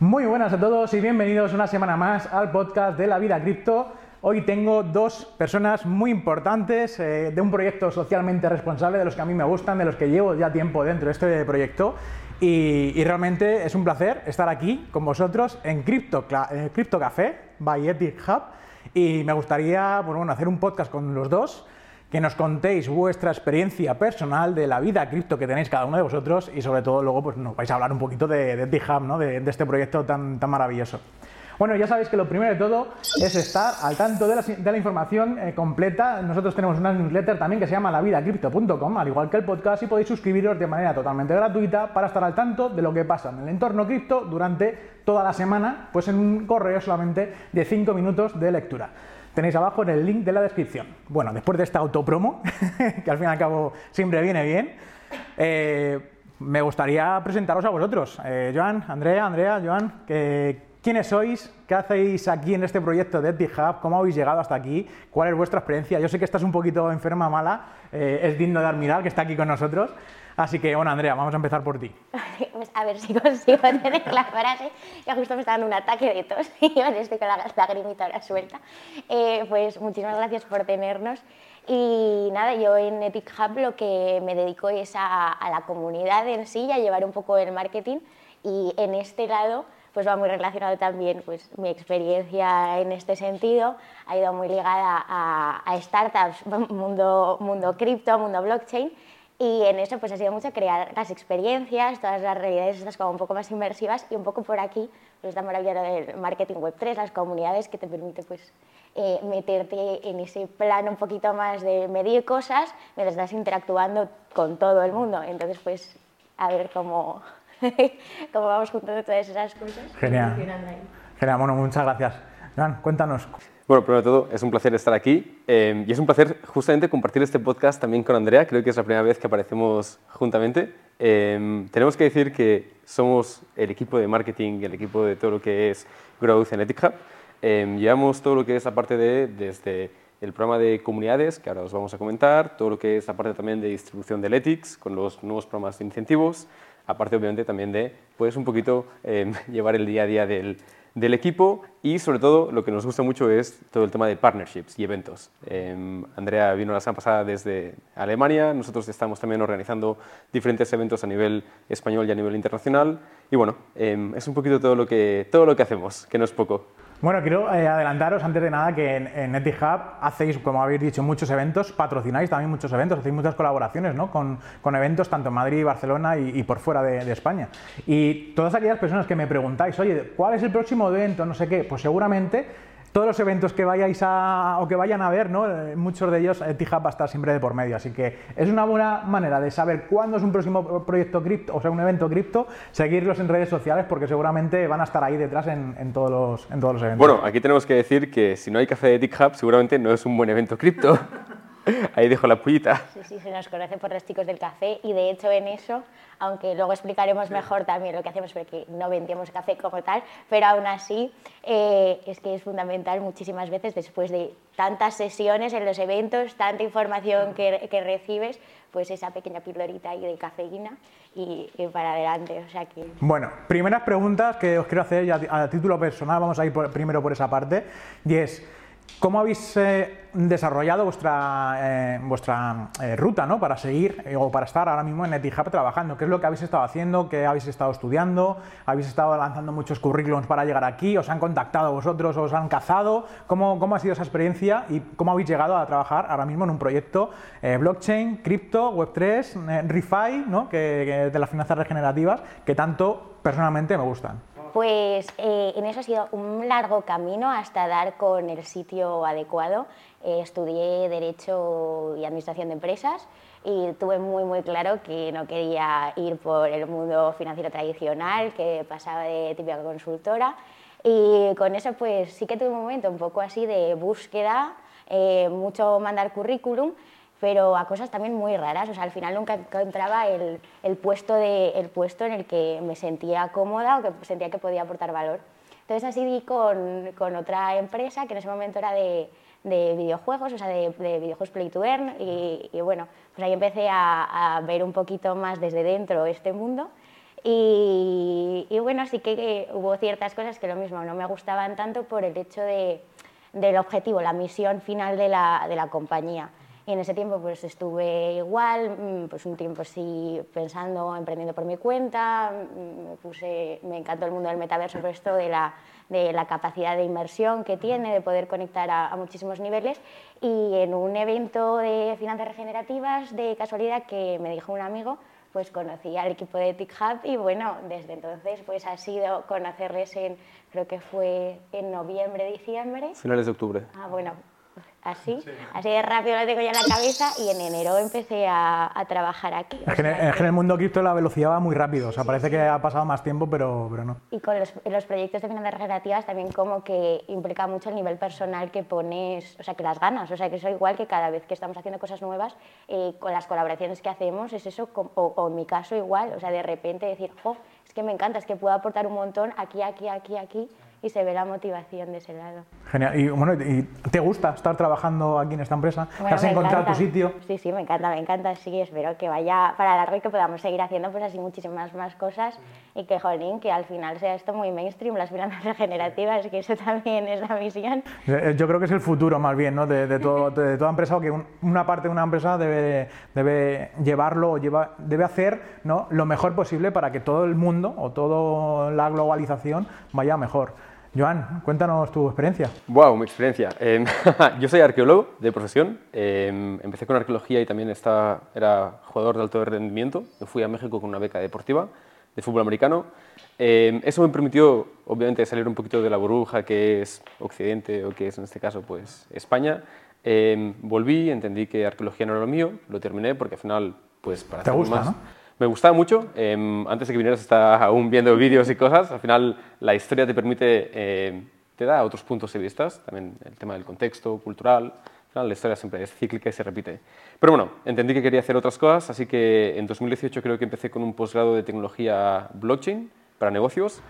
Muy buenas a todos y bienvenidos una semana más al podcast de la vida cripto. Hoy tengo dos personas muy importantes eh, de un proyecto socialmente responsable, de los que a mí me gustan, de los que llevo ya tiempo dentro de este proyecto. Y, realmente es un placer estar aquí con vosotros en Crypto, eh, Crypto Café by Ethic Hub. Y me gustaría bueno, hacer un podcast con los dos que nos contéis vuestra experiencia personal de la vida cripto que tenéis cada uno de vosotros y sobre todo luego pues nos vais a hablar un poquito de, de ¿no? de, este proyecto tan, tan maravilloso. Bueno, ya sabéis que lo primero de todo es estar al tanto de la, de la información eh, completa. Nosotros tenemos una newsletter también que se llama lavidacripto.com, al igual que el podcast, y podéis suscribiros de manera totalmente gratuita para estar al tanto de lo que pasa en el entorno cripto durante toda la semana, pues en un correo solamente de 5 minutos de lectura tenéis abajo en el link de la descripción. Bueno, después de esta autopromo, que al fin y al cabo siempre viene bien, eh, me gustaría presentaros a vosotros. Eh, Joan, Andrea, Andrea, Joan, que, ¿quiénes sois? ¿Qué hacéis aquí en este proyecto de EtiHub? ¿Cómo habéis llegado hasta aquí? ¿Cuál es vuestra experiencia? Yo sé que estás un poquito enferma, mala, eh, es digno de admirar que está aquí con nosotros. Así que, bueno, Andrea, vamos a empezar por ti. Pues a ver si consigo tener la frase, que justo me está dando un ataque de tos y yo estoy con la lagrimita ahora suelta. Eh, pues muchísimas gracias por tenernos. Y nada, yo en Epic Hub lo que me dedico es a, a la comunidad en sí, a llevar un poco el marketing y en este lado pues va muy relacionado también pues, mi experiencia en este sentido, ha ido muy ligada a, a startups, mundo, mundo cripto, mundo blockchain, y en eso pues ha sido mucho crear las experiencias, todas las realidades estas como un poco más inmersivas y un poco por aquí, pues esta maravilla del marketing web 3, las comunidades que te permite pues eh, meterte en ese plano un poquito más de medir cosas mientras estás interactuando con todo el mundo. Entonces pues a ver cómo, cómo vamos juntando todas esas cosas. Genial. Genial, bueno, muchas gracias. Joan, cuéntanos. Bueno, primero de todo, es un placer estar aquí eh, y es un placer justamente compartir este podcast también con Andrea. Creo que es la primera vez que aparecemos juntamente. Eh, tenemos que decir que somos el equipo de marketing, el equipo de todo lo que es Growth en Ethic Hub. Eh, llevamos todo lo que es la parte de, desde el programa de comunidades, que ahora os vamos a comentar, todo lo que es la parte también de distribución del Ethics, con los nuevos programas de incentivos, aparte obviamente también de, pues un poquito llevar el día a día del, del equipo y sobre todo lo que nos gusta mucho es todo el tema de partnerships y eventos. Eh, Andrea vino la semana pasada desde Alemania, nosotros estamos también organizando diferentes eventos a nivel español y a nivel internacional y bueno, eh, es un poquito todo lo, que, todo lo que hacemos, que no es poco. Bueno, quiero eh, adelantaros antes de nada que en, en EtiHub hacéis, como habéis dicho, muchos eventos, patrocináis también muchos eventos, hacéis muchas colaboraciones ¿no? con, con, eventos tanto en Madrid, Barcelona y, y por fuera de, de, España. Y todas aquellas personas que me preguntáis, oye, ¿cuál es el próximo evento? No sé qué, pues seguramente todos los eventos que vayáis a o que vayan a ver, ¿no? muchos de ellos T-Hub va a estar siempre de por medio, así que es una buena manera de saber cuándo es un próximo proyecto cripto, o sea, un evento cripto, seguirlos en redes sociales porque seguramente van a estar ahí detrás en, en, todos, los, en todos los eventos. Bueno, aquí tenemos que decir que si no hay café de T-Hub, seguramente no es un buen evento cripto. Ahí dejo la pullita. Sí, sí, se nos conoce por los chicos del café y de hecho en eso, aunque luego explicaremos mejor también lo que hacemos porque no vendíamos café como tal, pero aún así eh, es que es fundamental muchísimas veces después de tantas sesiones en los eventos, tanta información que, que recibes, pues esa pequeña pildorita ahí de cafeína y, y, para adelante. O sea que... Bueno, primeras preguntas que os quiero hacer ya a título personal, vamos a ir por, primero por esa parte, y es... ¿Cómo habéis eh, desarrollado vuestra, eh, vuestra eh, ruta ¿no? para seguir o para estar ahora mismo en EtiHub trabajando? ¿Qué es lo que habéis estado haciendo? ¿Qué habéis estado estudiando? ¿Habéis estado lanzando muchos currículums para llegar aquí? ¿Os han contactado vosotros? ¿Os han cazado? ¿Cómo, ¿Cómo, ha sido esa experiencia y cómo habéis llegado a trabajar ahora mismo en un proyecto blockchain, cripto, Web3, ReFi, ¿no? que de las finanzas regenerativas, que tanto personalmente me gustan? Pues eh, en eso ha sido un largo camino hasta dar con el sitio adecuado. Eh, estudié Derecho y Administración de Empresas y tuve muy muy claro que no quería ir por el mundo financiero tradicional, que pasaba de típica consultora. Y con eso pues sí que tuve un momento un poco así de búsqueda, eh, mucho mandar currículum, pero a cosas también muy raras. O sea, al final nunca encontraba el, el, puesto de, el puesto en el que me sentía cómoda o que sentía que podía aportar valor. Entonces así di con, con otra empresa que en ese momento era de, de videojuegos, o sea, de, de, videojuegos Play to Earn y, y, bueno, pues ahí empecé a, a, ver un poquito más desde dentro este mundo Y, y bueno, sí que, que hubo ciertas cosas que lo mismo no me gustaban tanto por el hecho de, del objetivo, la misión final de la, de la compañía. Y en ese tiempo pues estuve igual, mm, pues un tiempo así pensando, emprendiendo por mi cuenta, mm, me, puse, me encantó el mundo del metaverso por esto de la, de la capacidad de inmersión que tiene, de poder conectar a, a muchísimos niveles. Y en un evento de finanzas regenerativas, de casualidad, que me dijo un amigo, pues conocí al equipo de TICHub y bueno, desde entonces pues ha sido conocerles en, creo que fue en noviembre, diciembre. Finales de octubre. Ah, bueno, así, así de rápido lo tengo ya en la cabeza y en enero empecé a, a trabajar aquí. Es que en, el, en el mundo cripto la velocidad va muy rápido, o sea, parece que ha pasado más tiempo, pero, pero no. Y con los, los proyectos de finanzas regenerativas también como que implica mucho el nivel personal que pones, o sea, que las ganas, o sea, que eso igual que cada vez que estamos haciendo cosas nuevas, eh, con las colaboraciones que hacemos, es eso, o, o, en mi caso igual, o sea, de repente decir, oh, es que me encanta, es que puedo aportar un montón aquí, aquí, aquí, aquí, y se ve la motivación de ese lado. Genial. Y bueno, ¿y ¿te gusta estar trabajando aquí en esta empresa? Bueno, ¿Has encontrado encanta. tu sitio? Sí, sí, me encanta, me encanta. Sí, espero que vaya para largo y que podamos seguir haciendo pues así muchísimas más cosas y que, jolín, que al final sea esto muy mainstream, las finanzas regenerativas, que eso también es la misión. Eh, Yo creo que es el futuro más bien, ¿no? De, de, todo- de toda empresa, o que un- una parte de una empresa debe, debe llevarlo, o lleva, debe hacer ¿no? lo mejor posible para que todo el mundo o toda la globalización vaya mejor. Joan, cuéntanos tu experiencia. Wow, mi experiencia. Eh, yo soy arqueólogo de profesión. Eh, empecé con arqueología y también estaba, era jugador de alto rendimiento. Me fui a México con una beca deportiva de fútbol americano. Eh, eso me permitió, obviamente, salir un poquito de la burbuja que es Occidente o que es en este caso pues España. Volví, entendí que arqueología no era lo mío, lo terminé porque al final, pues para Te hacer gusta, más, ¿no? Me gustaba mucho. eh, antes de que vinieras estaba aún viendo vídeos y cosas. Al final la historia te permite, eh, te da otros puntos de vista. También el tema del contexto cultural. Al final la historia siempre es cíclica y se repite. Pero bueno, entendí que quería hacer otras cosas, así que en 2018 creo que empecé con un posgrado de tecnología blockchain para negocios.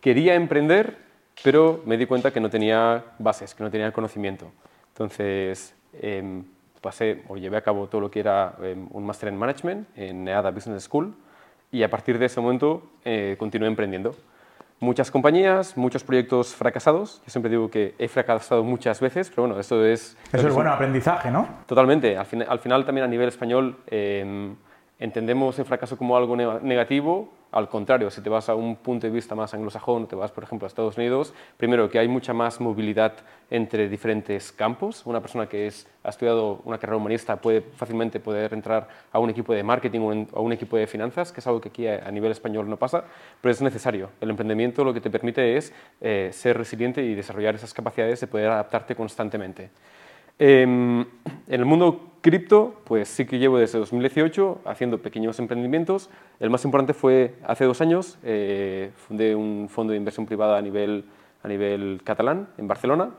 Quería emprender, pero me di cuenta que no tenía bases, que no tenía conocimiento. Entonces, em, pasé o llevé a cabo todo lo que era em, un máster en management en NEADA Business School y a partir de ese momento eh, continué emprendiendo. Muchas compañías, muchos proyectos fracasados. Yo siempre digo que he fracasado muchas veces, pero bueno, esto es... Eso es bueno, aprendizaje, ¿no? Totalmente. Al, fin- al final también a nivel español eh, entendemos el fracaso como algo ne- negativo. Al contrario, si te vas a un punto de vista más anglosajón, te vas, por ejemplo, a Estados Unidos, primero que hay mucha más movilidad entre diferentes campos. Una persona que es, ha estudiado una carrera humanista puede fácilmente poder entrar a un equipo de marketing o a un equipo de finanzas, que es algo que aquí a, a nivel español no pasa, pero es necesario. El emprendimiento lo que te permite es eh, ser resiliente y desarrollar esas capacidades de poder adaptarte constantemente. Em, en el mundo cripto, pues sí que llevo desde 2018 haciendo pequeños emprendimientos. El más importante fue hace dos años, eh, fundé un fondo de inversión privada a nivel, a nivel catalán en Barcelona.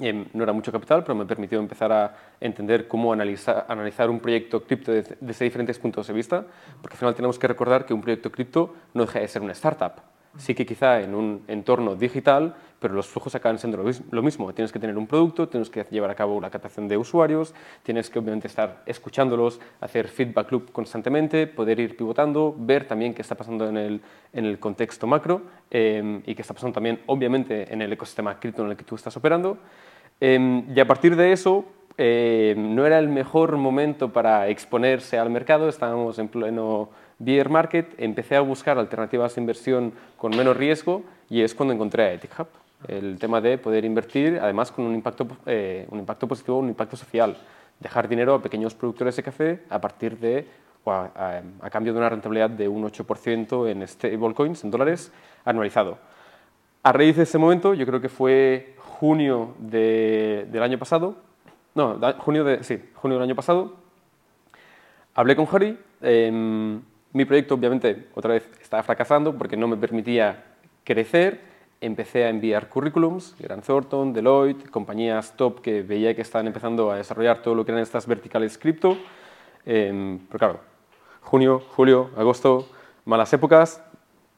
Em, no era mucho capital, pero me permitió empezar a entender cómo analizar, analizar un proyecto cripto desde, desde diferentes puntos de vista, porque al final tenemos que recordar que un proyecto cripto no deja de ser una startup. Sí que quizá en un entorno digital, pero los flujos acaban siendo lo mis- lo mismo. Tienes que tener un producto, tienes que llevar a cabo la captación de usuarios, tienes que obviamente estar escuchándolos, hacer feedback loop constantemente, poder ir pivotando, ver también qué está pasando en el, en el contexto macro eh, y qué está pasando también obviamente en el ecosistema cripto en el que tú estás operando. Eh, y a partir de eso, eh, no era el mejor momento para exponerse al mercado, estábamos en pleno bear market, empecé a buscar alternativas de inversión con menos riesgo y es cuando encontré a Ethic Hub. El tema de poder invertir, además con un impacto, eh, un impacto positivo, un impacto social. Dejar dinero a pequeños productores de café a partir de, o a, a- a cambio de una rentabilidad de un 8% en stablecoins, en dólares, anualizado. A raíz de ese momento, yo creo que fue junio de- del año pasado, no, junio, de, sí, junio del año pasado, hablé con Harry. em, mi proyecto, obviamente, otra vez estaba fracasando porque no me permitía crecer. Empecé a enviar currículums, Grant Thornton, Deloitte, compañías top que veía que estaban empezando a desarrollar todo lo que eran estas verticales cripto. Em, pero claro, junio, julio, agosto, malas épocas.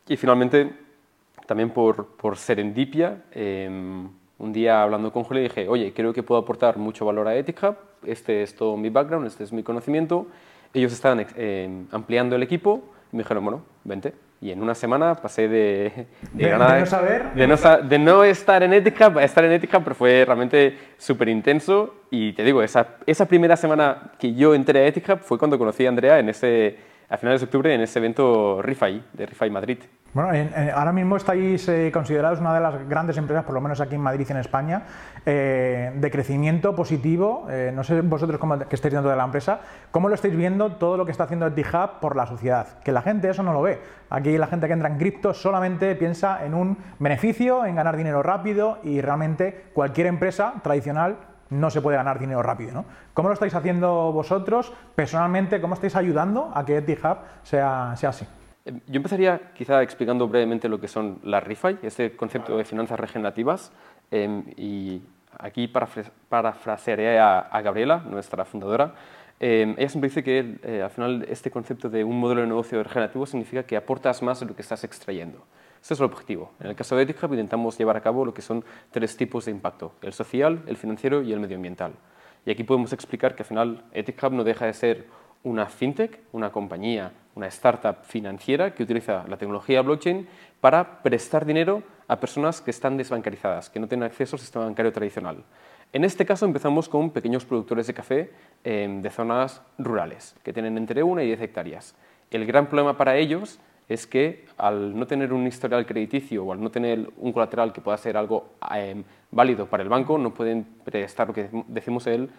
Y finalmente, también por, por serendipia, eh, un día hablando con Julio dije, oye, creo que puedo aportar mucho valor a Ethic este es todo mi background, este es mi conocimiento. Ellos estaban eh, ampliando el equipo y me dijeron, bueno, vente. Y en una semana pasé de, de, de, no saber. De no, de no, estar en ética a estar en ética, pero fue realmente súper intenso. Y te digo, esa, esa primera semana que yo entré a ética fue cuando conocí a Andrea en ese, a finales de octubre en ese evento RIFAI, de RIFAI Madrid. Bueno, en, ahora mismo estáis eh, considerados una de las grandes empresas, por lo menos aquí en Madrid y en España, eh, de crecimiento positivo. Eh, no sé vosotros cómo, que estáis dentro de la empresa, cómo lo estáis viendo todo lo que está haciendo EtiHub por la sociedad. Que la gente eso no lo ve. Aquí la gente que entra en cripto solamente piensa en un beneficio, en ganar dinero rápido y realmente cualquier empresa tradicional no se puede ganar dinero rápido. ¿no? ¿Cómo lo estáis haciendo vosotros personalmente? ¿Cómo estáis ayudando a que EtiHub sea, sea así? Yo empezaría quizá explicando brevemente lo que son las RIFI, este concepto de finanzas regenerativas, eh, y aquí parafrasearé a, a, Gabriela, nuestra fundadora. Eh, ella siempre dice que eh, al final este concepto de un modelo de negocio regenerativo significa que aportas más de lo que estás extrayendo. Ese es el objetivo. En el caso de EtiHub intentamos llevar a cabo lo que son tres tipos de impacto, el social, el financiero y el medioambiental. Y aquí podemos explicar que al final EtiHub no deja de ser una fintech, una compañía, una startup financiera que utiliza la tecnología blockchain para prestar dinero a personas que están desbancarizadas, que no tienen acceso al sistema bancario tradicional. En este caso empezamos con pequeños productores de café eh, de zonas rurales, que tienen entre 1 y 10 hectáreas. El gran problema para ellos es que al no tener un historial crediticio o al no tener un colateral que pueda ser algo eh, válido para el banco, no pueden prestar lo que decimos él,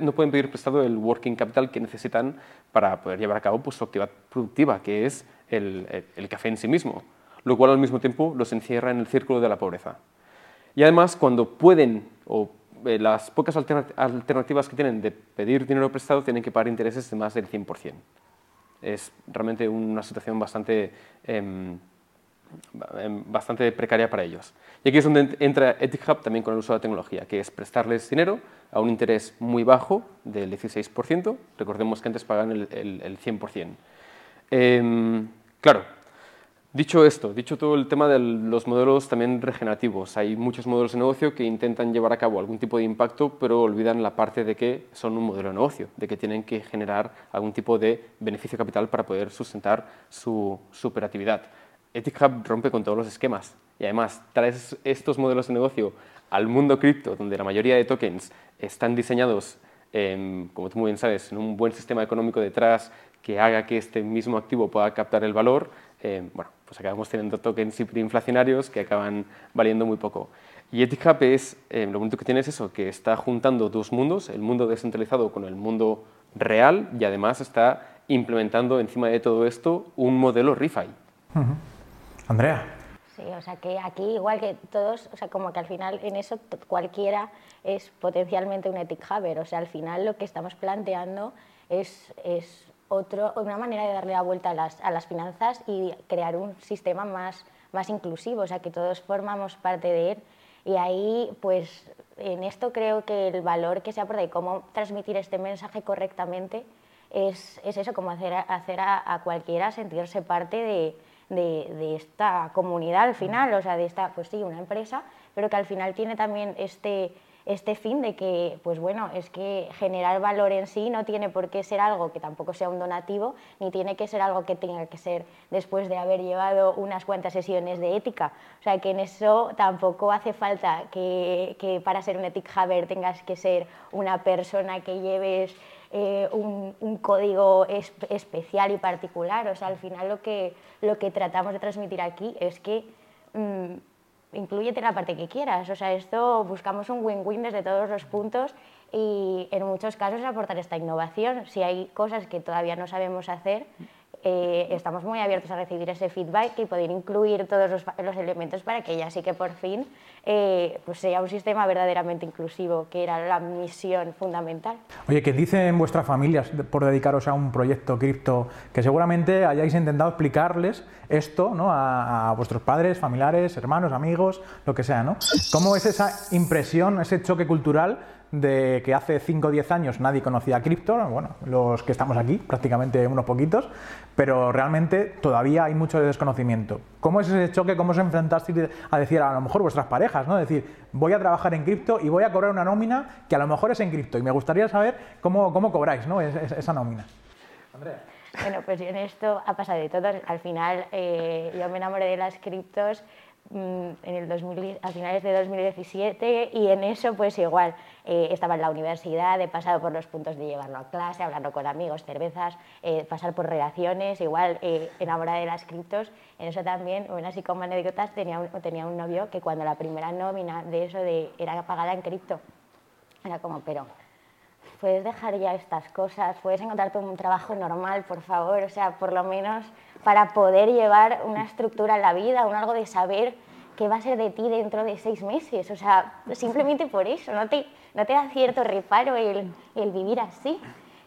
no, pueden pedir prestado el working capital que necesitan para poder llevar a cabo pues, su actividad productiva, que es el, el, café en sí mismo, lo cual al mismo tiempo los encierra en el círculo de la pobreza. Y además, cuando pueden o eh, las pocas alternativas que tienen de pedir dinero prestado tienen que pagar intereses de más del 100% es realmente una situación bastante, eh, bastante precaria para ellos. Y aquí es donde entra EtiHub también con el uso de la tecnología, que es prestarles dinero a un interés muy bajo del 16%. Recordemos que antes pagaban el, el, el 100%. Eh, em, claro, Dicho esto, dicho todo el tema de los modelos también regenerativos, hay muchos modelos de negocio que intentan llevar a cabo algún tipo de impacto, pero olvidan la parte de que son un modelo de negocio, de que tienen que generar algún tipo de beneficio capital para poder sustentar su, su operatividad. EthiChub rompe con todos los esquemas y además traes estos modelos de negocio al mundo cripto, donde la mayoría de tokens están diseñados, como tú muy bien sabes, en un buen sistema económico detrás que haga que este mismo activo pueda captar el valor, eh, bueno, pues acabamos teniendo tokens hiperinflacionarios que acaban valiendo muy poco. Y EthiHub es, eh, lo bonito que tiene es eso, que está juntando dos mundos, el mundo descentralizado con el mundo real y además está implementando encima de todo esto un modelo ReFi. Andrea. Sí, o sea que aquí igual que todos, o sea como que al final en eso cualquiera es potencialmente un ethic haver, o sea al final lo que estamos planteando es, es otro, una manera de darle la vuelta a las, a las, finanzas y crear un sistema más, más inclusivo, o sea, que todos formamos parte de él. Y ahí, pues, en esto creo que el valor que se aporta y cómo transmitir este mensaje correctamente es, es eso, como hacer, hacer a, a cualquiera sentirse parte de, de, esta comunidad al final, o sea, de esta, pues sí, una empresa, pero que al final tiene también este este fin de que, pues bueno, es que generar valor en sí no tiene por qué ser algo que tampoco sea un donativo, ni tiene que ser algo que tenga que ser después de haber llevado unas cuantas sesiones de ética. O sea, que en eso tampoco hace falta que, que para ser un ethic haver tengas que ser una persona que lleves eh, un, código es, especial y particular. O sea, al final lo que, lo que tratamos de transmitir aquí es que... Mmm, incluyete la parte que quieras. O sea, esto buscamos un win-win desde todos los puntos y en muchos casos aportar esta innovación. Si hay cosas que todavía no sabemos hacer, eh, estamos muy abiertos a recibir ese feedback y poder incluir todos los, elementos para que ya sí que por fin eh, pues sea un sistema verdaderamente inclusivo, que era la misión fundamental. Oye, ¿qué dicen vuestras familias por dedicaros a un proyecto cripto que seguramente hayáis intentado explicarles esto ¿no? a, a, vuestros padres, familiares, hermanos, amigos, lo que sea? ¿no? ¿Cómo es esa impresión, ese choque cultural de que hace 5 o 10 años nadie conocía cripto, bueno, los que estamos aquí, prácticamente unos poquitos, pero realmente todavía hay mucho desconocimiento. ¿Cómo es ese choque? ¿Cómo os enfrentasteis a decir a lo mejor vuestras parejas, ¿no? Decir, voy a trabajar en cripto y voy a cobrar una nómina que a lo mejor es en cripto y me gustaría saber cómo, cómo cobráis ¿no? esa nómina. Andrea. Bueno, pues en esto ha pasado de todo. Al final eh, yo me enamoré de las criptos mm, en el 2000, a finales de 2017 y en eso pues igual eh, estaba en la universidad, he pasado por los puntos de llevarlo a clase, hablando con amigos, cervezas, eh, pasar por relaciones, igual enamorada de las criptos. En eso también, bueno, así como anécdotas, tenía un, tenía un novio que cuando la primera nómina de eso de, era pagada en cripto, era como, pero puedes dejar ya estas cosas, puedes encontrarte un trabajo normal, por favor, o sea, por lo menos para poder llevar una estructura en la vida, un algo de saber qué va a ser de ti dentro de seis meses, o sea, simplemente por eso, no te, no te da cierto reparo el, vivir así.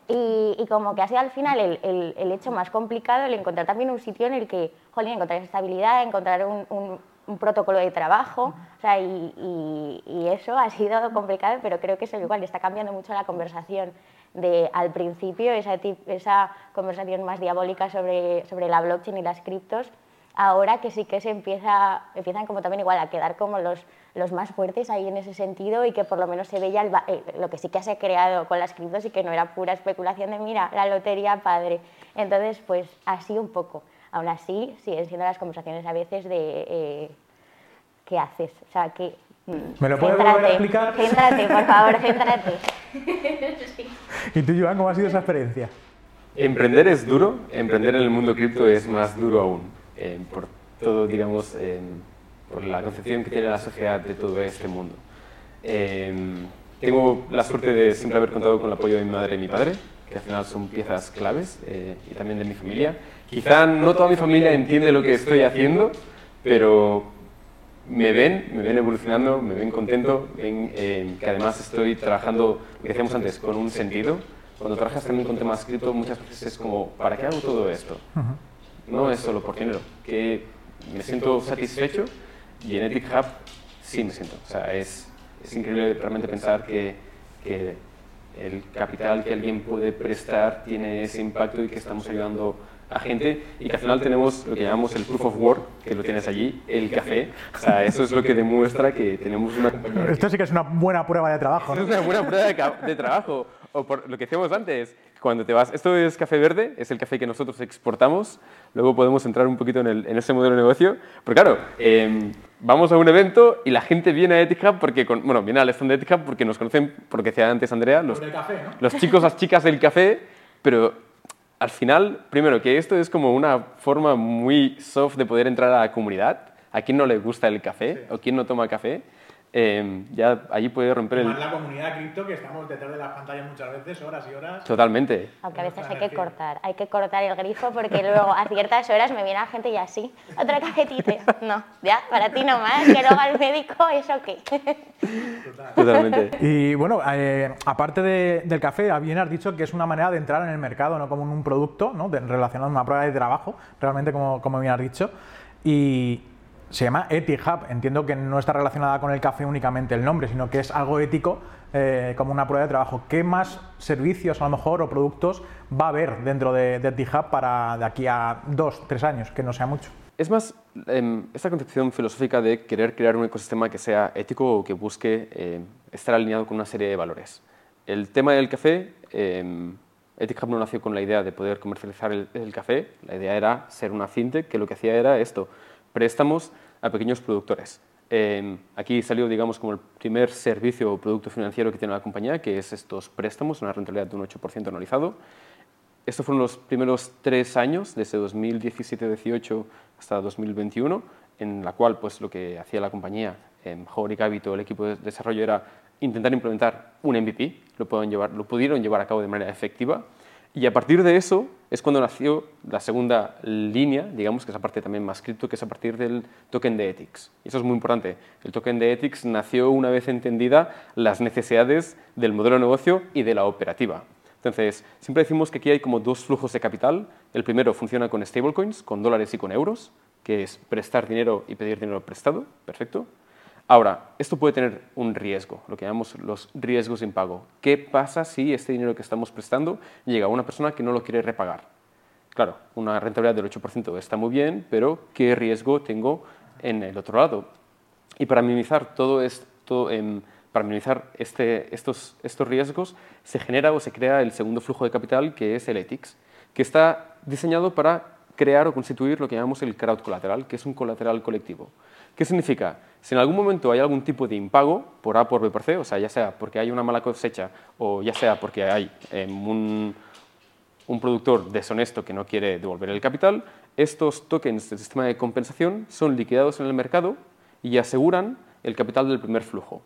Y, como que ha sido al final el, hecho más complicado el encontrar también un sitio en el que, jolín, encontrar estabilidad, encontrar un, protocolo de trabajo, o sea, y, eso ha sido complicado, pero creo que eso igual está cambiando mucho la conversación de al principio, esa, conversación más diabólica sobre la blockchain y las criptos, ahora que sí que se empieza, empiezan como también igual a quedar como los, los más fuertes ahí en ese sentido y que por lo menos se veía el, eh, lo que sí que se ha creado con las criptos y que no era pura especulación de mira, la lotería padre. Entonces, pues así un poco. Aún así, siguen siendo las conversaciones a veces de eh, qué haces. O sea, que. Mm, ¿Me lo puedes volver a explicar? Céntrate, por favor, céntrate. ¿Y tú, Joan, cómo ha sido esa experiencia? Emprender es duro, emprender en el mundo cripto es más duro aún, eh, por todo, digamos, eh, por la concepción que tiene la sociedad de todo este mundo. Eh, tengo la suerte de siempre haber contado con el apoyo de mi madre y mi padre, que al final son piezas claves, y también de mi familia. Quizá no toda mi familia entiende lo que estoy haciendo, pero me ven, me ven evolucionando, me ven contento, ven eh, que además estoy trabajando, lo decíamos antes, con un sentido. Cuando trabajas también con temas escritos, muchas veces es como, ¿para qué hago todo esto? No es solo por dinero, que me siento satisfecho y en Ethic Hub sí me siento. O sea, es, es increíble realmente pensar que, que el capital que alguien puede prestar tiene ese impacto y que estamos ayudando a gente y que al final tenemos lo que llamamos el proof of work, que lo tienes allí, el café. O sea, eso es lo que demuestra que tenemos una compañía. Esto sí que es una buena prueba de trabajo. ¿no? es una buena prueba de, de, trabajo. O por lo que decíamos antes, cuando te vas, esto es café verde, es el café que nosotros exportamos. Luego podemos entrar un poquito en, el, en ese modelo de negocio. Pero claro, eh, vamos a un evento y la gente viene a Etihad porque, con, bueno, viene al stand de Etihad porque nos conocen, porque decía antes Andrea, los, café, ¿no? los chicos, las chicas del café, pero al final, primero, que esto es como una forma muy soft de poder entrar a la comunidad. A quien no le gusta el café sí. o quien no toma café. Eh, ya allí puede romper el... la comunidad cripto que estamos detrás de las pantallas muchas veces, horas y horas. Totalmente. Aunque a veces hay que cortar, hay que cortar el grifo porque luego a ciertas horas me viene la gente y así, otro cafetito. No, ya, para ti nomás, que luego al médico, ¿eso qué? Totalmente. Y bueno, eh, aparte de, del café, bien has dicho que es una manera de entrar en el mercado, no como en un producto, ¿no? De, relacionado a una prueba de trabajo, realmente como, como bien has dicho. Y se llama Etihub. Entiendo que no está relacionada con el café únicamente el nombre, sino que es algo ético eh, como una prueba de trabajo. ¿Qué más servicios a lo mejor o productos va a haber dentro de, de Etihub para de aquí a dos, tres años, que no sea mucho? Es más eh, esta concepción filosófica de querer crear un ecosistema que sea ético o que busque eh, estar alineado con una serie de valores. El tema del café, eh, Etihub no nació con la idea de poder comercializar el, el café, la idea era ser una fintech que lo que hacía era esto, préstamos a pequeños productores. Eh, aquí salió, digamos, como el primer servicio o producto financiero que tiene la compañía, que es estos préstamos, una rentabilidad de un 8% anualizado. Estos fueron los primeros tres años, desde 2017-18 hasta 2021, en la cual pues, lo que hacía la compañía, eh, Howard y Gabito, el equipo de desarrollo, era intentar implementar un MVP, lo, llevar, lo pudieron llevar a cabo de manera efectiva, y a partir de eso es cuando nació la segunda línea, digamos, que es la parte también más cripto, que es a partir del token de Ethics. Y eso es muy importante. El token de Ethics nació una vez entendida las necesidades del modelo de negocio y de la operativa. Entonces, siempre decimos que aquí hay como dos flujos de capital. El primero funciona con stablecoins, con dólares y con euros, que es prestar dinero y pedir dinero prestado. Perfecto. Ahora, esto puede tener un riesgo, lo que llamamos los riesgos de impago. ¿Qué pasa si este dinero que estamos prestando llega a una persona que no lo quiere repagar? Claro, una rentabilidad del 8% está muy bien, pero ¿qué riesgo tengo en el otro lado? Y para minimizar todo esto, eh, para minimizar este, estos, estos riesgos, se genera o se crea el segundo flujo de capital, que es el ETICS, que está diseñado para crear o constituir lo que llamamos el crowd colateral, que es un colateral colectivo. ¿Qué significa? Si en algún momento hay algún tipo de impago por A por B por C, o sea, ya sea porque hay una mala cosecha o ya sea porque hay em, un, un productor deshonesto que no quiere devolver el capital, estos tokens del sistema de compensación son liquidados en el mercado y aseguran el capital del primer flujo.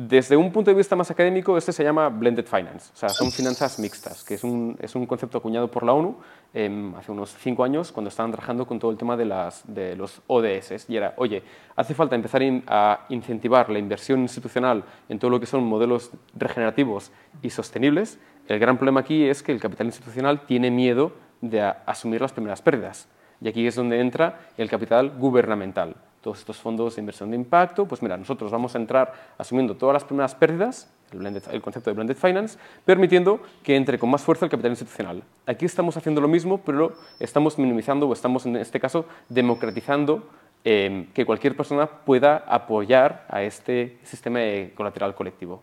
Desde un punto de vista más académico, este se llama blended finance, o sea, son finanzas mixtas, que es un, es un concepto acuñado por la ONU em, hace unos cinco años cuando estaban trabajando con todo el tema de, las, de los ODS. Y era, oye, hace falta empezar a incentivar la inversión institucional en todo lo que son modelos regenerativos y sostenibles. El gran problema aquí es que el capital institucional tiene miedo de asumir las primeras pérdidas. Y aquí es donde entra el capital gubernamental todos estos fondos de inversión de impacto, pues mira, nosotros vamos a entrar asumiendo todas las primeras pérdidas, el, concepto de blended finance, permitiendo que entre con más fuerza el capital institucional. Aquí estamos haciendo lo mismo, pero estamos minimizando o estamos en este caso democratizando em, que cualquier persona pueda apoyar a este sistema colateral colectivo.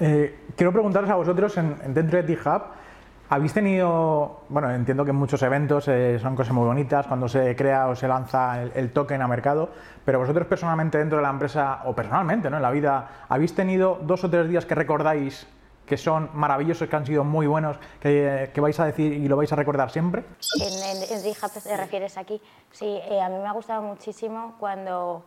Eh, quiero preguntaros a vosotros en, dentro de T-Hub, ¿Habéis tenido, bueno, entiendo que en muchos eventos eh, son cosas muy bonitas cuando se crea o se lanza el, token a mercado, pero vosotros personalmente dentro de la empresa o personalmente ¿no? en la vida, ¿habéis tenido dos o tres días que recordáis que son maravillosos, que han sido muy buenos, que, vais a decir y lo vais a recordar siempre? En, en, te refieres aquí. Sí, eh, a mí me ha gustado muchísimo cuando,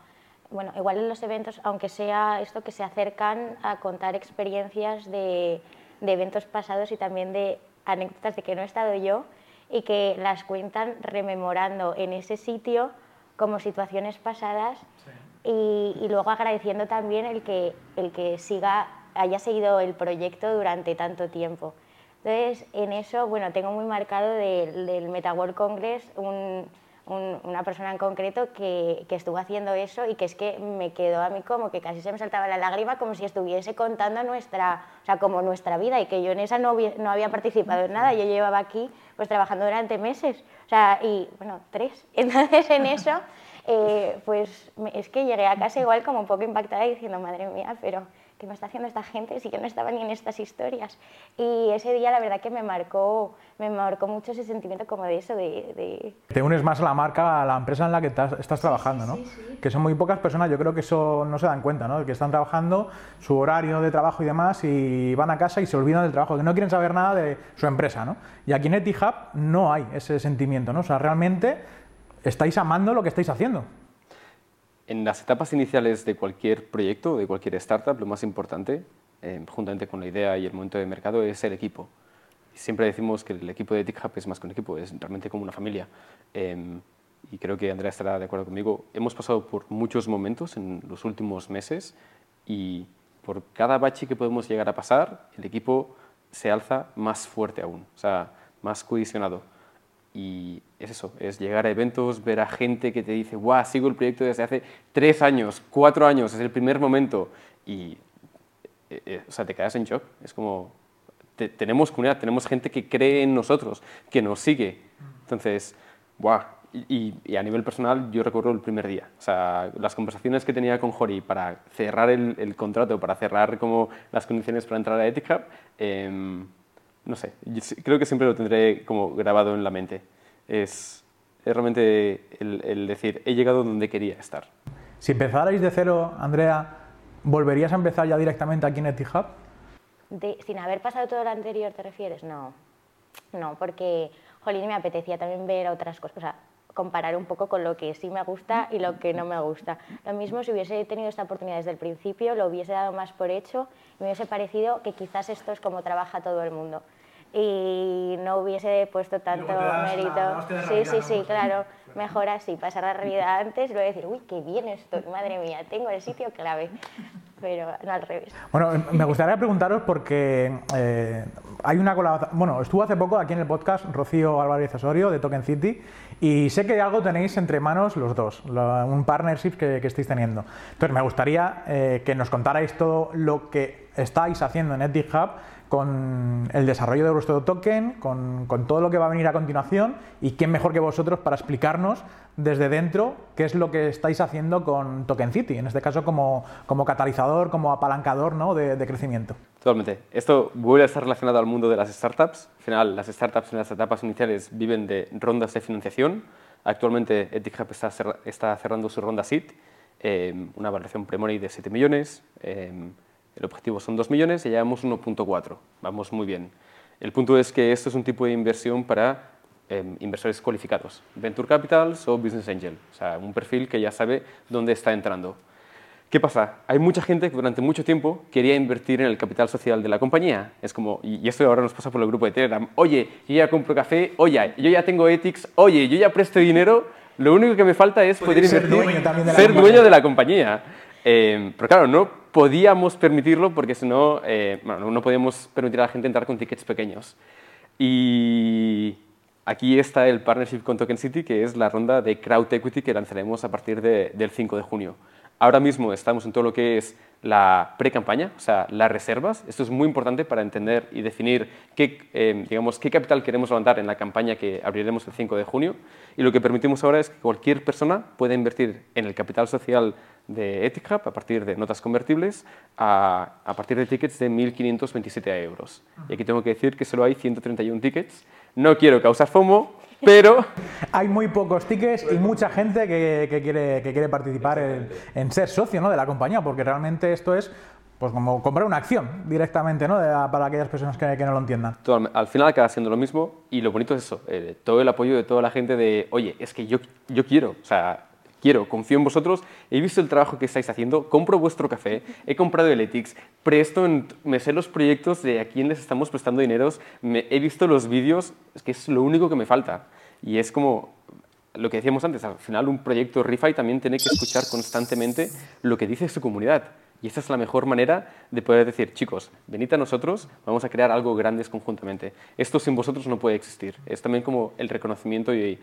bueno, igual en los eventos, aunque sea esto que se acercan a contar experiencias de, de eventos pasados y también de anécdotas de que no he estado yo y que las cuentan rememorando en ese sitio como situaciones pasadas y, luego agradeciendo también el que, el que siga, haya seguido el proyecto durante tanto tiempo. Entonces, en eso, bueno, tengo muy marcado del, del MetaWorld Congress un, una persona en concreto que, que, estuvo haciendo eso y que es que me quedó a mí como que casi se me saltaba la lágrima como si estuviese contando nuestra, o sea, como nuestra vida y que yo en esa no, no había participado en nada, yo llevaba aquí pues trabajando durante meses, o sea, y bueno, tres, entonces en eso eh, pues es que llegué a casa igual como un poco impactada diciendo, madre mía, pero ¿qué me está haciendo esta gente si yo no estaba ni en estas historias? Y ese día la verdad que me marcó, me marcó mucho ese sentimiento como de eso, de... Te unes más a la marca, a la empresa en la que estás, trabajando, ¿no? Que son muy pocas personas, yo creo que eso no se dan cuenta, ¿no? Que están trabajando su horario de trabajo y demás y van a casa y se olvidan del trabajo, que no quieren saber nada de su empresa, ¿no? Y aquí en Etihub no hay ese sentimiento, ¿no? O sea, realmente estáis amando lo que estáis haciendo. En las etapas iniciales de cualquier proyecto, de cualquier startup, lo más importante, eh, juntamente con la idea y el momento de mercado, es el equipo. Siempre decimos que el equipo de TechHub es más que un equipo, es realmente como una familia. Em, y creo que Andrea estará de acuerdo conmigo. Hemos pasado por muchos momentos en los últimos meses y por cada bache que podemos llegar a pasar, el equipo se alza más fuerte aún, o sea, más cohesionado. Y es eso, es llegar a eventos, ver a gente que te dice, guau, sigo el proyecto desde hace tres años, cuatro años, es el primer momento. Y, eh, eh, o sea, te quedas en shock. Es como, tenemos comunidad, tenemos gente que cree en nosotros, que nos sigue. Entonces, guau. Y, a nivel personal, yo recuerdo el primer día. O sea, las conversaciones que tenía con Jori para cerrar el, contrato, para cerrar como las condiciones para entrar a Ethic eh, no sé, creo que siempre lo tendré como grabado en la mente. Es, realmente el, decir, he llegado donde quería estar. Si empezarais de cero, Andrea, ¿volverías a empezar ya directamente aquí en Etihub? sin haber pasado todo lo anterior, ¿te refieres? No, no, porque, jolín, me apetecía también ver otras cosas, o sea, comparar un poco con lo que sí me gusta y lo que no me gusta. Lo mismo si hubiese tenido esta oportunidad desde el principio, lo hubiese dado más por hecho, me hubiese parecido que quizás esto es como trabaja todo el mundo y no hubiese puesto tanto mérito. sí, sí, sí, claro. Mejor así, pasar la realidad antes luego decir, uy, qué bien estoy, madre mía, tengo el sitio clave. Pero no al revés. Bueno, me gustaría preguntaros porque eh, hay una colaboración. Bueno, estuvo hace poco aquí en el podcast Rocío Álvarez Osorio de Token City y sé que algo tenéis entre manos los dos, un partnership que, que, estáis teniendo. Entonces, me gustaría eh, que nos contarais todo lo que estáis haciendo en EdGitHub con el desarrollo de vuestro token, con, todo lo que va a venir a continuación y quién mejor que vosotros para explicarnos desde dentro qué es lo que estáis haciendo con Token City, en este caso como, como catalizador, como apalancador ¿no? de, de, crecimiento. Totalmente. Esto vuelve a estar relacionado al mundo de las startups. Al final, las startups en las etapas iniciales viven de rondas de financiación. Actualmente, EthiChub está, está cerrando su ronda SIT, eh, una valoración pre de 7 millones. Eh, el objetivo son 2 millones y llevamos 1.4. Vamos muy bien. El punto es que esto es un tipo de inversión para em, inversores cualificados, Venture Capitals o Business Angel, o sea, un perfil que ya sabe dónde está entrando. ¿Qué pasa? Hay mucha gente que durante mucho tiempo quería invertir en el capital social de la compañía. Es como, y esto ahora nos pasa por el grupo de Telegram, oye, yo ya compro café, oye, yo ya tengo ethics, oye, yo ya presto dinero, lo único que me falta es poder invertir, ser dueño de la compañía. Em, pero claro, no podíamos permitirlo porque si no, eh, bueno, no podíamos permitir a la gente entrar con tickets pequeños. Y aquí está el partnership con Token City, que es la ronda de crowd equity que lanzaremos a partir del 5 de junio. Ahora mismo estamos en todo lo que es la pre-campaña, o sea, las reservas. Esto es muy importante para entender y definir qué, eh, digamos, qué capital queremos levantar en la campaña que abriremos el 5 de junio. Y lo que permitimos ahora es que cualquier persona pueda invertir en el capital social de Etihub a partir de notas convertibles a, a partir de tickets de 1.527 euros. Y aquí tengo que decir que solo hay 131 tickets. No quiero causar FOMO, pero... Hay muy pocos tickets y mucha gente que, quiere, que quiere participar en, ser socio ¿no? de la compañía, porque realmente esto es pues como comprar una acción directamente, ¿no? para aquellas personas que, no lo entiendan. al final acaba siendo lo mismo y lo bonito es eso, eh, todo el apoyo de toda la gente de, oye, es que yo, yo quiero, o sea, quiero, confío en vosotros, he visto el trabajo que estáis haciendo, compro vuestro café, he comprado el Ethics, presto, me sé los proyectos de a quién les estamos prestando dineros, me, he visto los vídeos, es que es lo único que me falta. Y es como lo que decíamos antes, al final un proyecto ReFi también tiene que escuchar constantemente lo que dice su comunidad. Y esta es la mejor manera de poder decir, chicos, venid a nosotros, vamos a crear algo grandes conjuntamente. Esto sin vosotros no puede existir. Es también como el reconocimiento y,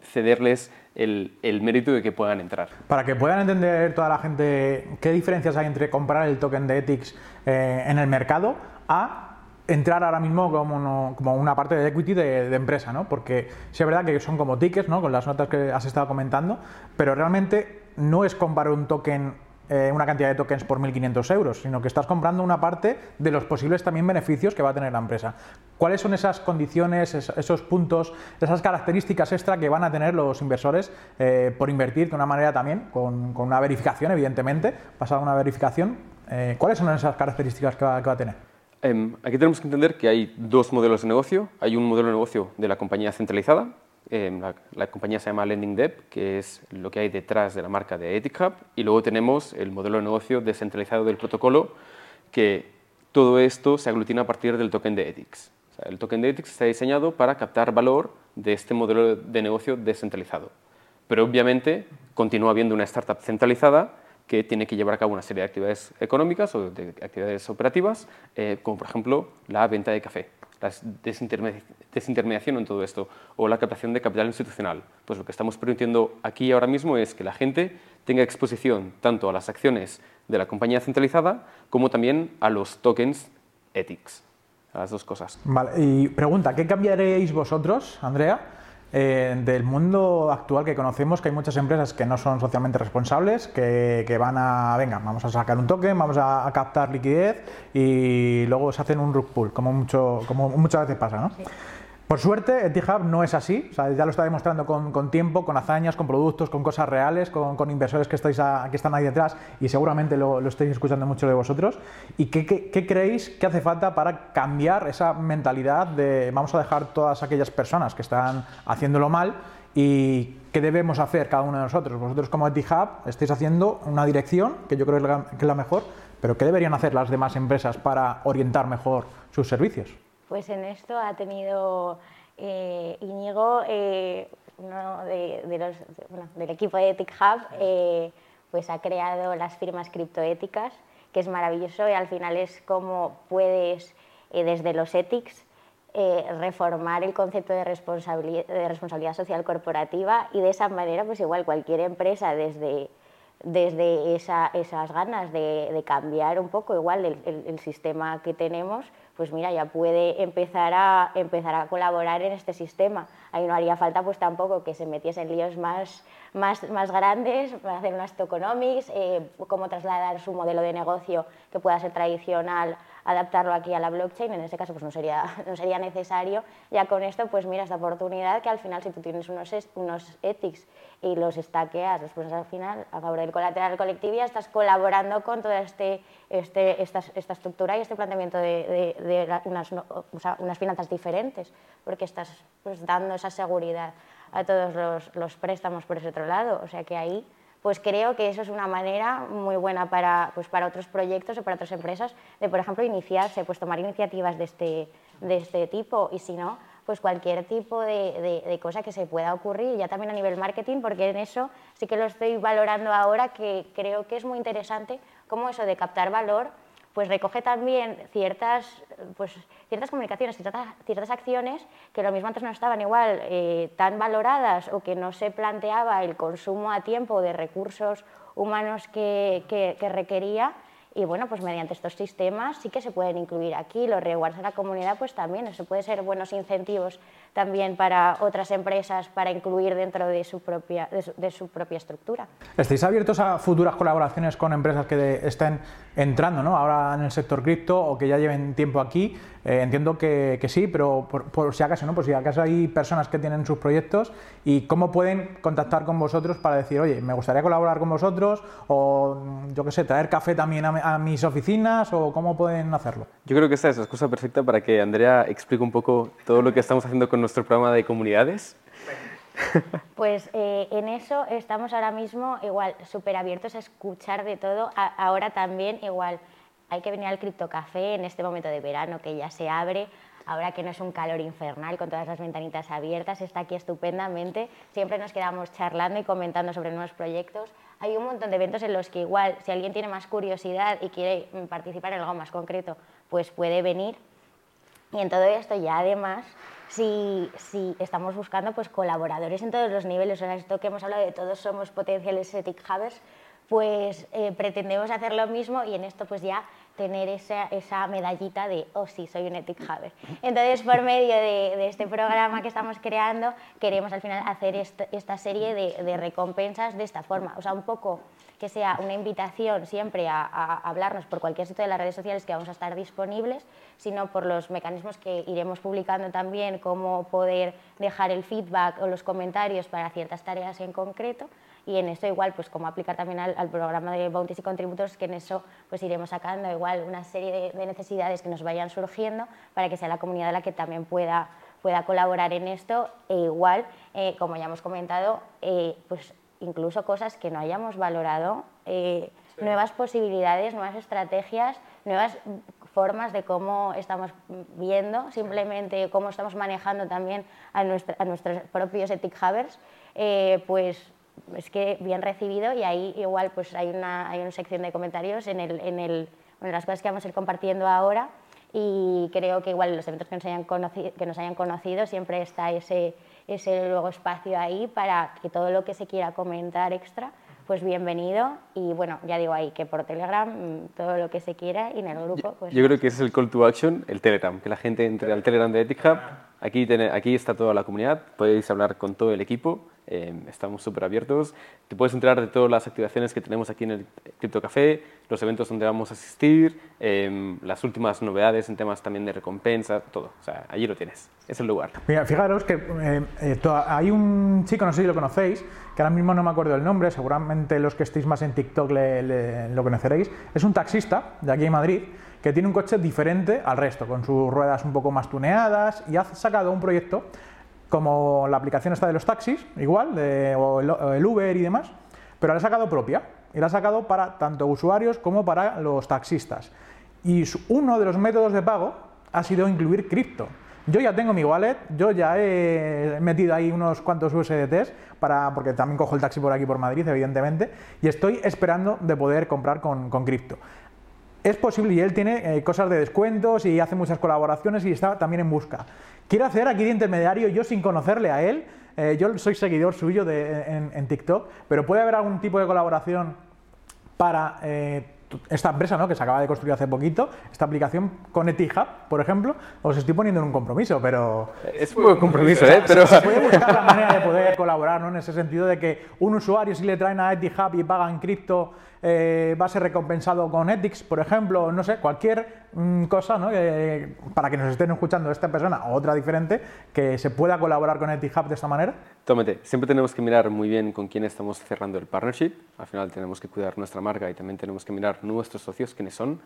cederles el, mérito de que puedan entrar. Para que puedan entender toda la gente qué diferencias hay entre comprar el token de Ethics eh, en el mercado a entrar ahora mismo como, como una parte de equity de, empresa, ¿no? Porque sí es verdad que son como tickets, ¿no? Con las notas que has estado comentando, pero realmente no es comprar un token eh, una cantidad de tokens por 1.500 euros, sino que estás comprando una parte de los posibles también beneficios que va a tener la empresa. ¿Cuáles son esas condiciones, esos puntos, esas características extra que van a tener los inversores eh, por invertir de una manera también, con, una verificación, evidentemente, pasada una verificación? Eh, ¿Cuáles son esas características que va a tener? Em, aquí tenemos que entender que hay dos modelos de negocio. Hay un modelo de negocio de la compañía centralizada. Em, la, compañía se llama Lending Dev, que es lo que hay detrás de la marca de EthiChub. Y luego tenemos el modelo de negocio descentralizado del protocolo, que todo esto se aglutina a partir del token de Ethics. el token de Ethics está diseñado para captar valor de este modelo de negocio descentralizado. Pero obviamente continúa habiendo una startup centralizada que tiene que llevar a cabo una serie de actividades económicas o de actividades operativas, eh, como por ejemplo la venta de café, la desintermediación en todo esto, o la captación de capital institucional. Pues lo que estamos permitiendo aquí ahora mismo es que la gente tenga exposición tanto a las acciones de la compañía centralizada como también a los tokens ethics, a las dos cosas. Vale, y pregunta, ¿qué cambiaréis vosotros, Andrea? Eh, del mundo actual que conocemos, que hay muchas empresas que no son socialmente responsables, que, van a, venga, vamos a sacar un token, vamos a, captar liquidez y luego se hacen un rug pull, como, mucho, como muchas veces pasa, ¿no? Por suerte, Etihub no es así, ya lo está demostrando con, tiempo, con hazañas, con productos, con cosas reales, con, inversores que, estáis están ahí detrás y seguramente lo, estáis escuchando mucho de vosotros. ¿Y qué, creéis que hace falta para cambiar esa mentalidad de vamos a dejar todas aquellas personas que están haciéndolo mal y qué debemos hacer cada uno de nosotros? Vosotros como Etihub estáis haciendo una dirección que yo creo que es la mejor, pero ¿qué deberían hacer las demás empresas para orientar mejor sus servicios? Pues en esto ha tenido eh, Íñigo, eh, uno de, los, del equipo de Ethic Hub, eh, pues ha creado las firmas criptoéticas, que es maravilloso y al final es como puedes desde los ethics reformar el concepto de responsabilidad, de responsabilidad social corporativa y de esa manera pues igual cualquier empresa desde desde esas ganas de, cambiar un poco igual el, sistema que tenemos, pues mira, ya puede empezar a, colaborar en este sistema. Ahí no haría falta pues tampoco que se metiese en líos más, grandes, para hacer unas tokenomics, eh, cómo trasladar su modelo de negocio que pueda ser tradicional, adaptarlo aquí a la blockchain, en ese caso pues no sería, no sería necesario. Ya con esto, pues mira, esta oportunidad que al final si tú tienes unos, unos ethics y los stackeas, pues al final a favor del colateral colectivo ya estás colaborando con toda este, este, esta, esta estructura y este planteamiento de, de, unas, unas, finanzas diferentes, porque estás pues, dando esa seguridad a todos los, los, préstamos por ese otro lado. O sea que ahí pues creo que eso es una manera muy buena para, pues para otros proyectos o para otras empresas de, por ejemplo, iniciarse, pues tomar iniciativas de este, de este tipo. Y si no, pues cualquier tipo de, de, cosa que se pueda ocurrir, ya también a nivel marketing, porque en eso sí que lo estoy valorando ahora, que creo que es muy interesante cómo eso de captar valor, pues recoge también ciertas, pues, ciertas comunicaciones, ciertas, ciertas acciones que lo mismo antes no estaban igual eh, tan valoradas o que no se planteaba el consumo a tiempo de recursos humanos que, que, que requería y bueno, pues mediante estos sistemas sí que se pueden incluir aquí. Los rewards de la comunidad, pues también, eso puede ser buenos incentivos también para otras empresas para incluir dentro de su propia, de su, propia estructura. ¿Estáis abiertos a futuras colaboraciones con empresas que estén entrando ¿no? ahora en el sector cripto o que ya lleven tiempo aquí? Eh, entiendo que, que, sí, pero por, si acaso, ¿no? Por si acaso hay personas que tienen sus proyectos y cómo pueden contactar con vosotros para decir, oye, me gustaría colaborar con vosotros o, yo qué sé, traer café también a, a mis oficinas o cómo pueden hacerlo. Yo creo que esta es la excusa perfecta para que Andrea explique un poco todo lo que estamos haciendo con nuestro programa de comunidades? Pues eh, en eso estamos ahora mismo igual súper abiertos a escuchar de todo. ahora también igual hay que venir al criptocafé en este momento de verano que ya se abre. Ahora que no es un calor infernal con todas las ventanitas abiertas, está aquí estupendamente. Siempre nos quedamos charlando y comentando sobre nuevos proyectos. Hay un montón de eventos en los que igual, si alguien tiene más curiosidad y quiere participar en algo más concreto, pues puede venir. Y en todo esto ya además si, estamos buscando pues, colaboradores en todos los niveles, o esto que hemos hablado de todos somos potenciales ethic havers, pues eh, pretendemos hacer lo mismo y en esto pues ya tener esa, esa, medallita de, oh sí, soy un ethic haver. Entonces, por medio de, de, este programa que estamos creando, queremos al final hacer esta serie de, de recompensas de esta forma, o sea, un poco que sea una invitación siempre a, hablarnos por cualquier sitio de las redes sociales que vamos a estar disponibles, sino por los mecanismos que iremos publicando también, cómo poder dejar el feedback o los comentarios para ciertas tareas en concreto. Y en eso igual, pues como aplicar también al, programa de Bounties y Contributors, que en eso pues iremos sacando igual una serie de, necesidades que nos vayan surgiendo para que sea la comunidad la que también pueda pueda colaborar en esto e igual, eh, como ya hemos comentado, eh, pues incluso cosas que no hayamos valorado, eh, nuevas posibilidades, nuevas estrategias, nuevas formas de cómo estamos viendo, simplemente cómo estamos manejando también a, nuestros propios ethic havers, eh, pues es que bien recibido y ahí igual pues hay una, hay una sección de comentarios en, el, en, el, en las cosas que vamos a ir compartiendo ahora y creo que igual en los eventos que nos hayan conocido, que nos hayan conocido siempre está ese ese luego espacio ahí para que todo lo que se quiera comentar extra, pues bienvenido. Y bueno, ya digo ahí que por Telegram mm, todo lo que se quiera y en el grupo. Pues, yo creo que ese es el call to action, el Telegram, que la gente entre al Telegram de Ethic Hub. Aquí, aquí está toda la comunidad, podéis hablar con todo el equipo Em, estamos súper abiertos. Te puedes enterar de todas las activaciones que tenemos aquí en el Crypto Café, los eventos donde vamos a asistir, em, las últimas novedades en temas también de recompensa, todo. O sea, allí lo tienes. Es el lugar. Mira, fijaros que eh, eh, hay un chico, no sé si lo conocéis, que ahora mismo no me acuerdo el nombre, seguramente los que estéis más en TikTok lo conoceréis. Es un taxista de aquí en Madrid que tiene un coche diferente al resto, con sus ruedas un poco más tuneadas y ha sacado un proyecto como la aplicación está de los taxis, igual, de, o, el, Uber y demás, pero la ha sacado propia y la ha sacado para tanto usuarios como para los taxistas. Y uno de los métodos de pago ha sido incluir cripto. Yo ya tengo mi wallet, yo ya he metido ahí unos cuantos USDTs, para, porque también cojo el taxi por aquí por Madrid, evidentemente, y estoy esperando de poder comprar con, cripto. Es posible y él tiene eh, cosas de descuentos y hace muchas colaboraciones y está también en busca. Quiero hacer aquí de intermediario, yo sin conocerle a él, eh, yo soy seguidor suyo en, TikTok, pero puede haber algún tipo de colaboración para eh, esta empresa ¿no? que se acaba de construir hace poquito, esta aplicación con Etihub, por ejemplo, os estoy poniendo en un compromiso, pero... Es un compromiso, ¿eh? Pero... Se puede buscar la manera de poder colaborar, ¿no? En ese sentido de que un usuario, si le traen a Etihub y pagan cripto, eh, va a ser recompensado con Ethics, por ejemplo, no sé, cualquier mm, cosa, ¿no? para que nos estén escuchando esta persona o otra diferente, que se pueda colaborar con Etihub de esta manera. Tómate, siempre tenemos que mirar muy bien con quién estamos cerrando el partnership. Al final tenemos que cuidar nuestra marca y también tenemos que mirar nuestros socios, quiénes son.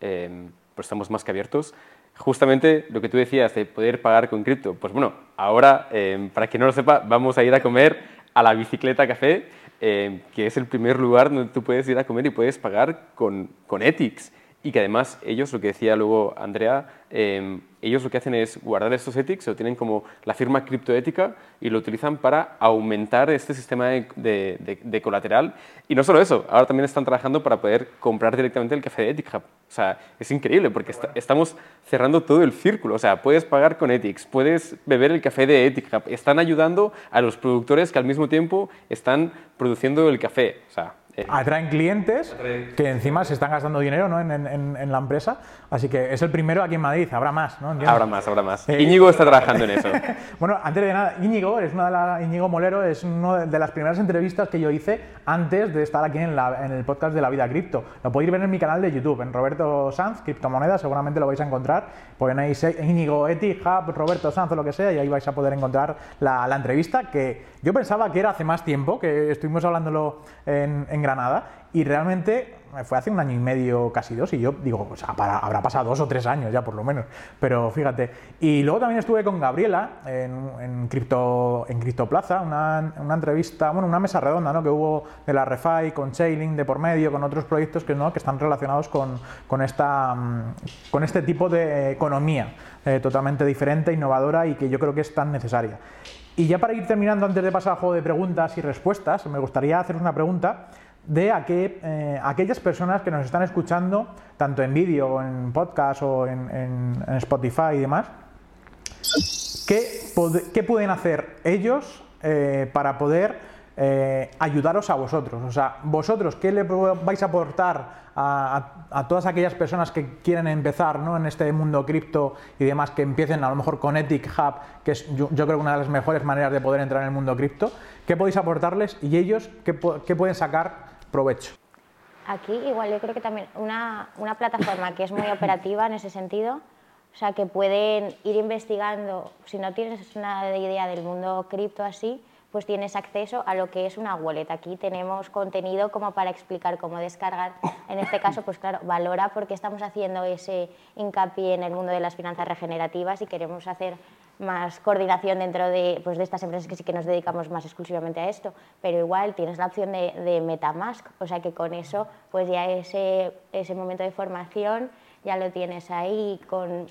Eh, pues estamos más que abiertos. Justamente lo que tú decías de poder pagar con cripto. Pues bueno, ahora, em, para quien no lo sepa, vamos a ir a comer a la bicicleta café Em, que es el primer lugar donde tú puedes ir a comer y puedes pagar con, con Ethics. Y que además ellos, lo que decía luego Andrea, em, ellos lo que hacen es guardar estos ethics, lo tienen como la firma criptoética y lo utilizan para aumentar este sistema de, colateral. Y no solo eso, ahora también están trabajando para poder comprar directamente el café de Ethic O sea, es increíble porque estamos cerrando todo el círculo. O sea, puedes pagar con Ethics, puedes beber el café de Ethic Están ayudando a los productores que al mismo tiempo están produciendo el café. O sea, eh, atraen clientes que encima se están gastando dinero ¿no? en, en, en, la empresa. Así que es el primero aquí en Madrid, habrá más, ¿no? Habrá más, habrá más. Eh, Íñigo está trabajando en eso. bueno, antes de nada, Íñigo, es una de la, Íñigo Molero es una de las primeras entrevistas que yo hice antes de estar aquí en, la, en el podcast de la vida cripto. Lo podéis ver en mi canal de YouTube, en Roberto Sanz, criptomonedas, seguramente lo vais a encontrar. Ponéis Íñigo Eti, Hub, Roberto Sanz o lo que sea, y ahí vais a poder encontrar la, la entrevista que yo pensaba que era hace más tiempo, que estuvimos hablándolo en, Granada, y realmente fue hace un año y medio, casi dos, y yo digo, sea, habrá pasado dos o tres años ya por lo menos, pero fíjate. Y luego también estuve con Gabriela en, en, Crypto, en una, una, entrevista, bueno, una mesa redonda ¿no? que hubo de la Refi, con Chainlink de por medio, con otros proyectos que, ¿no? que están relacionados con, con, esta, mm, con este tipo de economía eh, totalmente diferente, innovadora y que yo creo que es tan necesaria. Y ya para ir terminando, antes de pasar al juego de preguntas y respuestas, me gustaría hacer una pregunta de eh, aquellas personas que nos están escuchando, tanto en vídeo, en podcast o en, Spotify y demás, ¿qué, pueden hacer ellos eh, para poder eh, ayudaros a vosotros? O sea, vosotros, ¿qué le vais a aportar a, todas aquellas personas que quieren empezar en este mundo cripto y demás, que empiecen a lo mejor con Ethic Hub, que es yo, creo que una de las mejores maneras de poder entrar en el mundo cripto? ¿Qué podéis aportarles y ellos qué, qué pueden sacar provecho. Aquí igual yo creo que también una, una plataforma que es muy operativa en ese sentido, o sea, que pueden ir investigando, si no tienes una idea del mundo cripto así, pues tienes acceso a lo que es una wallet. Aquí tenemos contenido como para explicar cómo descargar. En este caso, pues claro, valora porque estamos haciendo ese hincapié en el mundo de las finanzas regenerativas y queremos hacer más coordinación dentro de, pues, de estas empresas que sí que nos dedicamos más exclusivamente a esto, pero igual tienes la opción de, de Metamask, o sea que con eso pues ya ese, ese momento de formación ya lo tienes ahí con,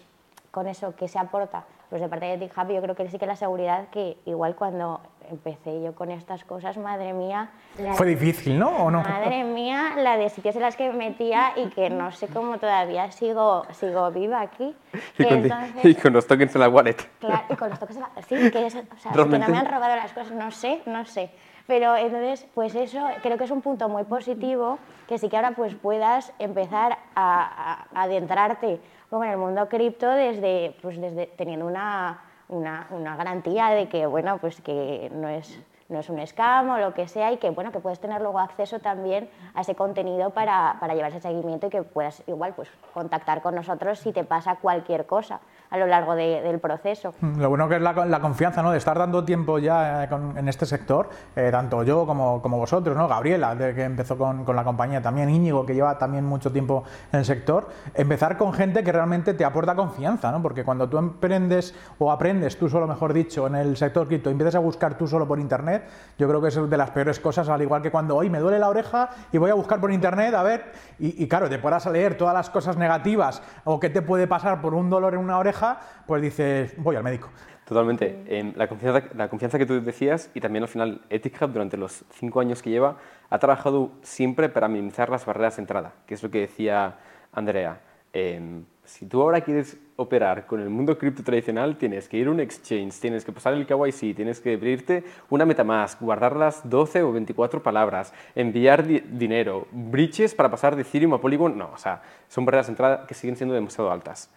con eso que se aporta pues de parte de GitHub yo creo que sí que la seguridad que igual cuando empecé yo con estas cosas, madre mía... Fue difícil, ¿no? ¿O no? Madre mía, la de sitios en las que me metía y que no sé cómo todavía sigo, sigo viva aquí. Y con, y con, los tokens en la wallet. Claro, y con los tokens en la Sí, que, es, o sea, que no me han robado las cosas, no sé, no sé. Pero entonces, pues eso creo que es un punto muy positivo, que sí que ahora pues puedas empezar a, a adentrarte en el mundo cripto desde, pues desde teniendo una una, una garantía de que, bueno, pues que no es no es un scam o lo que sea y que bueno que puedes tener luego acceso también a ese contenido para, para llevar ese seguimiento y que puedas igual pues contactar con nosotros si te pasa cualquier cosa a lo largo del proceso. Mm, lo bueno que es la, la, confianza, ¿no? De estar dando tiempo ya eh, en este sector, eh, tanto yo como, vosotros, ¿no? Gabriela, de que empezó con, con, la compañía, también Íñigo, que lleva también mucho tiempo en el sector, empezar con gente que realmente te aporta confianza, ¿no? Porque cuando tú emprendes o aprendes tú solo, mejor dicho, en el sector cripto, empiezas a buscar tú solo por internet, yo creo que es de las peores cosas, al igual que cuando hoy me duele la oreja y voy a buscar por internet a ver, y, y claro, te puedas leer todas las cosas negativas o qué te puede pasar por un dolor en una oreja, pues dices, voy al médico. Totalmente. Em, la, confianza, la confianza que tú decías y también al final Ethic Hub durante los cinco años que lleva ha trabajado siempre para minimizar las barreras de entrada, que es lo que decía Andrea. Em, si tú ahora quieres operar con el mundo cripto tradicional, tienes que ir a un exchange, tienes que pasar el KYC, tienes que abrirte una MetaMask, guardar las 12 o 24 palabras, enviar dinero, bridges para pasar de Ethereum a Polygon. No, o sea, son barreras de entrada que siguen siendo demasiado altas.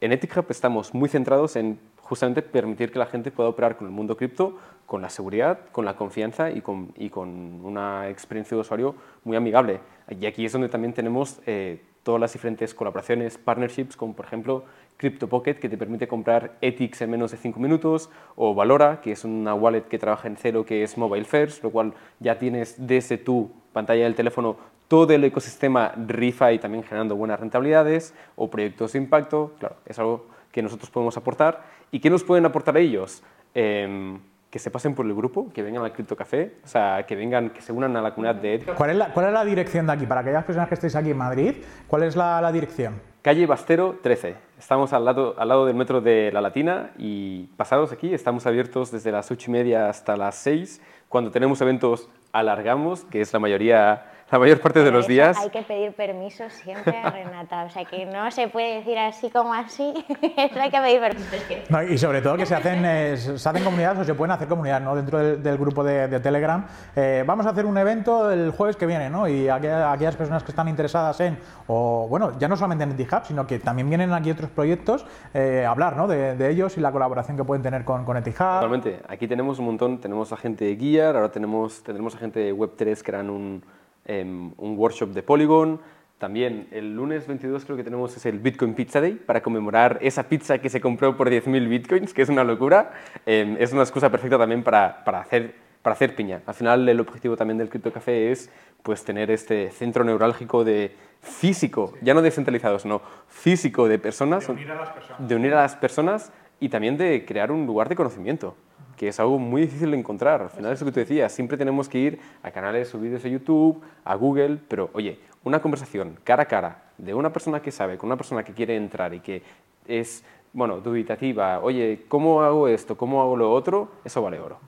En Ethic Hub estamos muy centrados en justamente permitir que la gente pueda operar con el mundo cripto con la seguridad, con la confianza y con, y con, una experiencia de usuario muy amigable. Y aquí es donde también tenemos eh, todas las diferentes colaboraciones, partnerships, como por ejemplo CryptoPocket, que te permite comprar Ethics en menos de 5 minutos, o Valora, que es una wallet que trabaja en cero, que es mobile first, lo cual ya tienes desde tu pantalla del teléfono todo el ecosistema y también generando buenas rentabilidades, o proyectos de impacto, claro, es algo que nosotros podemos aportar. ¿Y qué nos pueden aportar ellos? Eh, que se pasen por el grupo, que vengan al Crypto Café, o sea, que vengan, que se unan a la comunidad de ética. ¿Cuál es la, cuál es la dirección de aquí? Para aquellas personas que estéis aquí en Madrid, ¿cuál es la, la dirección? Calle Bastero 13. Estamos al lado, al lado del metro de La Latina y pasados aquí estamos abiertos desde las 8 y media hasta las 6. Cuando tenemos eventos alargamos, que es la mayoría la mayor parte de los días. Hay que pedir permiso siempre a Renata, o sea que no se puede decir así como así, eso hay que pedir permiso. y sobre todo que se hacen, se hacen comunidades o se pueden hacer comunidades ¿no? dentro del, grupo de, Telegram. Eh, vamos a hacer un evento el jueves que viene ¿no? y aquellas, personas que están interesadas en, o bueno, ya no solamente en EtiHub, sino que también vienen aquí otros proyectos eh, a hablar ¿no? de, ellos y la colaboración que pueden tener con, con EtiHub. Totalmente, aquí tenemos un montón, tenemos a gente de Gear, ahora tenemos, tendremos a gente de Web3 que eran un Em, un workshop de Polygon. También el lunes 22 creo que tenemos es el Bitcoin Pizza Day para conmemorar esa pizza que se compró por 10.000 bitcoins, que es una locura. Em, es una excusa perfecta también para, para, hacer, para hacer piña. Al final el objetivo también del Crypto Café es pues, tener este centro neurálgico de físico, ya no descentralizado, sino físico de personas. De unir a las personas. De unir a las personas y también de crear un lugar de conocimiento que es algo muy difícil de encontrar. Al final es lo que tú decías, siempre tenemos que ir a canales subidos de YouTube, a Google, pero oye, una conversación cara a cara de una persona que sabe con una persona que quiere entrar y que es, bueno, dubitativa, oye, ¿cómo hago esto? ¿Cómo hago lo otro? Eso vale oro.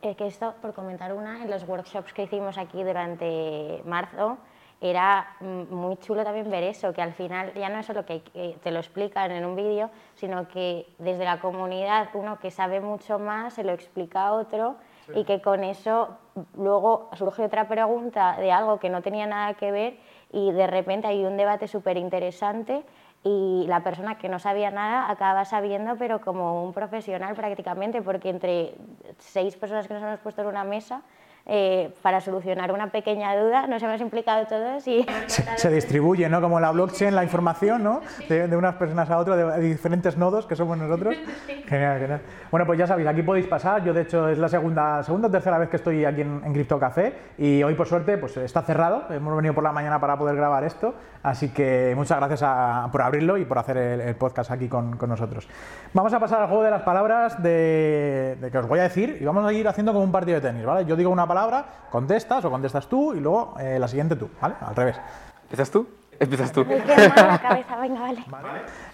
Eh, que esto, por comentar una, en los workshops que hicimos aquí durante marzo, era mm, muy chulo también ver eso, que al final ya no es solo que, te lo explican en un vídeo, sino que desde la comunidad uno que sabe mucho más se lo explica a otro y que con eso luego surge otra pregunta de algo que no tenía nada que ver y de repente hay un debate súper interesante y la persona que no sabía nada acaba sabiendo, pero como un profesional prácticamente, porque entre seis personas que nos hemos puesto en una mesa, eh, para solucionar una pequeña duda. Nos hemos implicado todos y... Se, distribuye, ¿no? Como la blockchain, la información, ¿no? De, unas personas a otras, de, diferentes nodos que somos nosotros. Genial, genial. Bueno, pues ya sabéis, aquí podéis pasar. Yo, de hecho, es la segunda, segunda o tercera vez que estoy aquí en, en Crypto Café y hoy, por suerte, pues está cerrado. Hemos venido por la mañana para poder grabar esto. Así que muchas gracias por abrirlo y por hacer el, podcast aquí con, con, nosotros. Vamos a pasar al juego de las palabras de, de, que os voy a decir y vamos a ir haciendo como un partido de tenis, ¿vale? Yo digo una palabra, contestas o contestas tú y luego eh, la siguiente tú, ¿vale? Al revés. ¿Empiezas tú? Empiezas tú. la cabeza, venga, vale.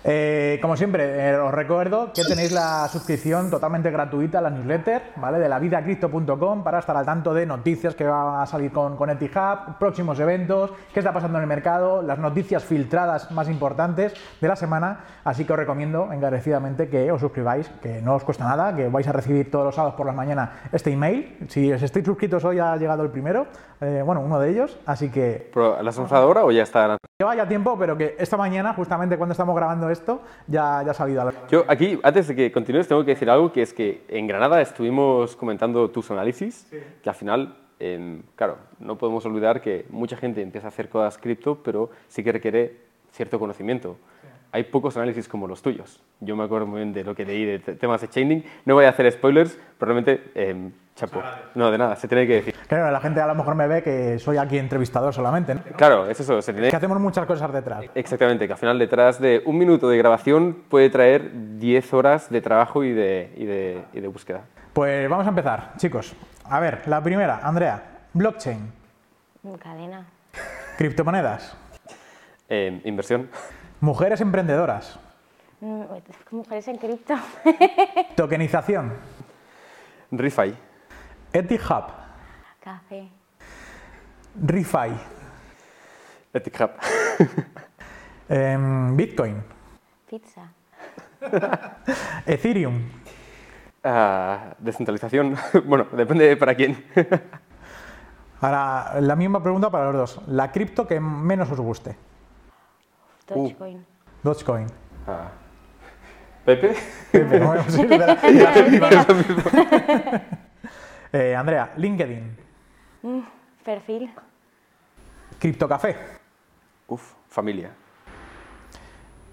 Eh, como siempre, eh, os recuerdo que tenéis la suscripción totalmente gratuita a la newsletter, ¿vale? De lavidacripto.com para estar al tanto de noticias que van a salir con, con Etihub, próximos eventos, qué está pasando en el mercado, las noticias filtradas más importantes de la semana. Así que os recomiendo encarecidamente que os suscribáis, que no os cuesta nada, que vais a recibir todos los sábados por la mañana este email. Si os estáis suscritos hoy ha llegado el primero, eh, bueno, uno de ellos, así que... ¿La has lanzado ahora o ya está? Lleva ya tiempo, pero que esta mañana, justamente cuando estamos grabando esto, ya, ya ha salido. Yo aquí, antes de que continúes, tengo que decir algo, que es que en Granada estuvimos comentando tus análisis, que al final, claro, no podemos olvidar que mucha gente empieza a hacer cosas cripto, pero sí que requiere cierto conocimiento hay pocos análisis como los tuyos. Yo me acuerdo muy bien de lo que leí de temas de chaining. No voy a hacer spoilers, probablemente, eh, chapo. No, de nada, se tiene que decir. Claro, la gente a lo mejor me ve que soy aquí entrevistador solamente. Claro, es eso. Se tiene... Que hacemos muchas cosas detrás. Exactamente, que al final detrás de un minuto de grabación puede traer 10 horas de trabajo y de, y de, y de búsqueda. Pues vamos a empezar, chicos. A ver, la primera, Andrea, blockchain. Cadena. Criptomonedas. Eh, inversión. Mujeres emprendedoras. Mm, mujeres en cripto. Tokenización. ReFi. EtiHub. Café. ReFi. EtiHub. Em, Bitcoin, Pizza. Ethereum, Ah, descentralización, bueno, depende para quién. Ahora, la misma pregunta para los dos. La cripto que menos os guste. Dogecoin. Dogecoin. Ah. Pepe. Pepe, bueno, sí, ¿no? Eh, Andrea, LinkedIn, Mm, perfil. Criptocafé, Uf, familia.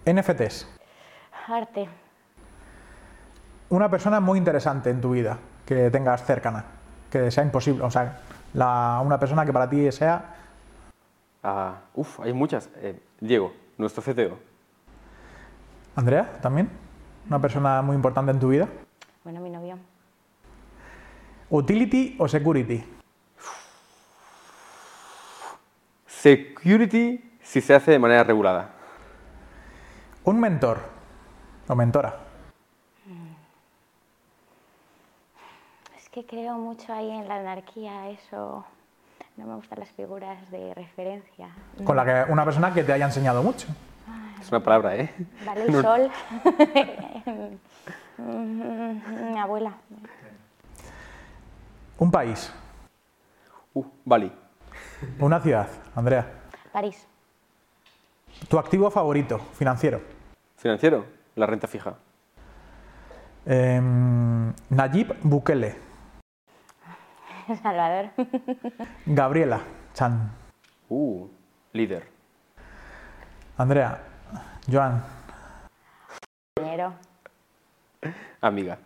NFTs. Arte. Una persona muy interesante en tu vida que tengas cercana, que sea imposible, o sea, la- una persona que para ti sea Ah, uf, hay muchas. Eh, Diego, nuestro CTO. Andrea también, una persona muy importante en tu vida. Bueno, mi novio. Utility o security. Security si se hace de manera regulada. Un mentor o mentora. Es que creo mucho ahí en la anarquía, eso. No me gustan las figuras de referencia. Con la que una persona que te haya enseñado mucho. Es una palabra, ¿eh? Vale, el sol. Mi abuela. Un país. Uh, Bali. Una ciudad. Andrea. París. Tu activo favorito financiero. Financiero, la renta fija. Em, Nayib Bukele. Salvador. Gabriela Chan. Uh, líder. Andrea. Joan. Amiga.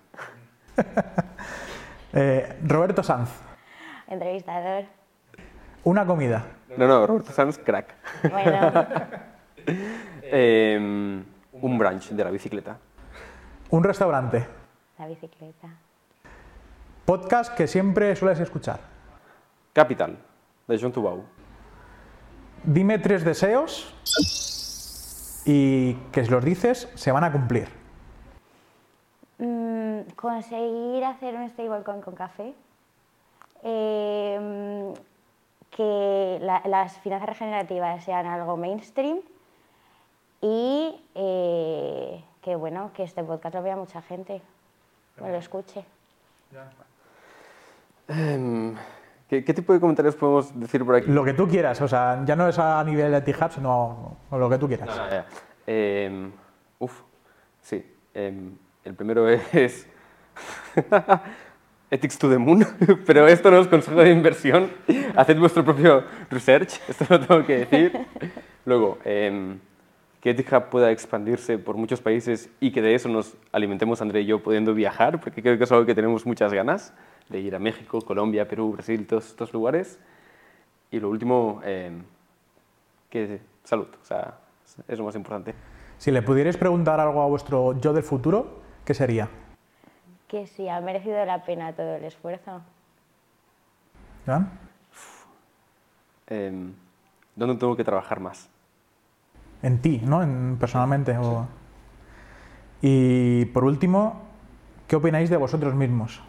eh, Roberto Sanz. Entrevistador. Una comida. No, no, Roberto Sanz, crack. Bueno, Em, un branch de la bicicleta. Un restaurante. la bicicleta. Podcast que siempre sueles escuchar. Capital, de John Tubau. Dime tres deseos y que si los dices se van a cumplir. Mm, conseguir hacer un stablecoin con café. Eh, que la- las finanzas regenerativas sean algo mainstream y eh, que bueno que este podcast lo vea mucha gente, que lo escuche. Em, ¿qué, qué tipo de comentarios podemos decir por aquí? Lo que tú quieras, o sea, ya no es a nivel de T-Hub, sino lo que tú quieras. Ah, ya. Em, uf, sí. em, el primero es Ethics to the Moon, pero esto no es consejo de inversión. Haced vuestro propio research, esto lo tengo que decir. Luego, em, que Ethic Hub pueda expandirse por muchos países y que de eso nos alimentemos André y yo pudiendo viajar, porque creo que es algo que tenemos muchas ganas, de ir a México, Colombia, Perú, Brasil, todos estos lugares. Y lo último, em, que salud, o sea, es lo más importante. Si le pudierais preguntar algo a vuestro yo del futuro, ¿qué sería? Que si ha merecido la pena todo el esfuerzo. ¿Joan? Em, ¿Dónde tengo que trabajar más? En ti, ¿no? En- personalmente. o- Y por último, ¿qué opináis de vosotros mismos?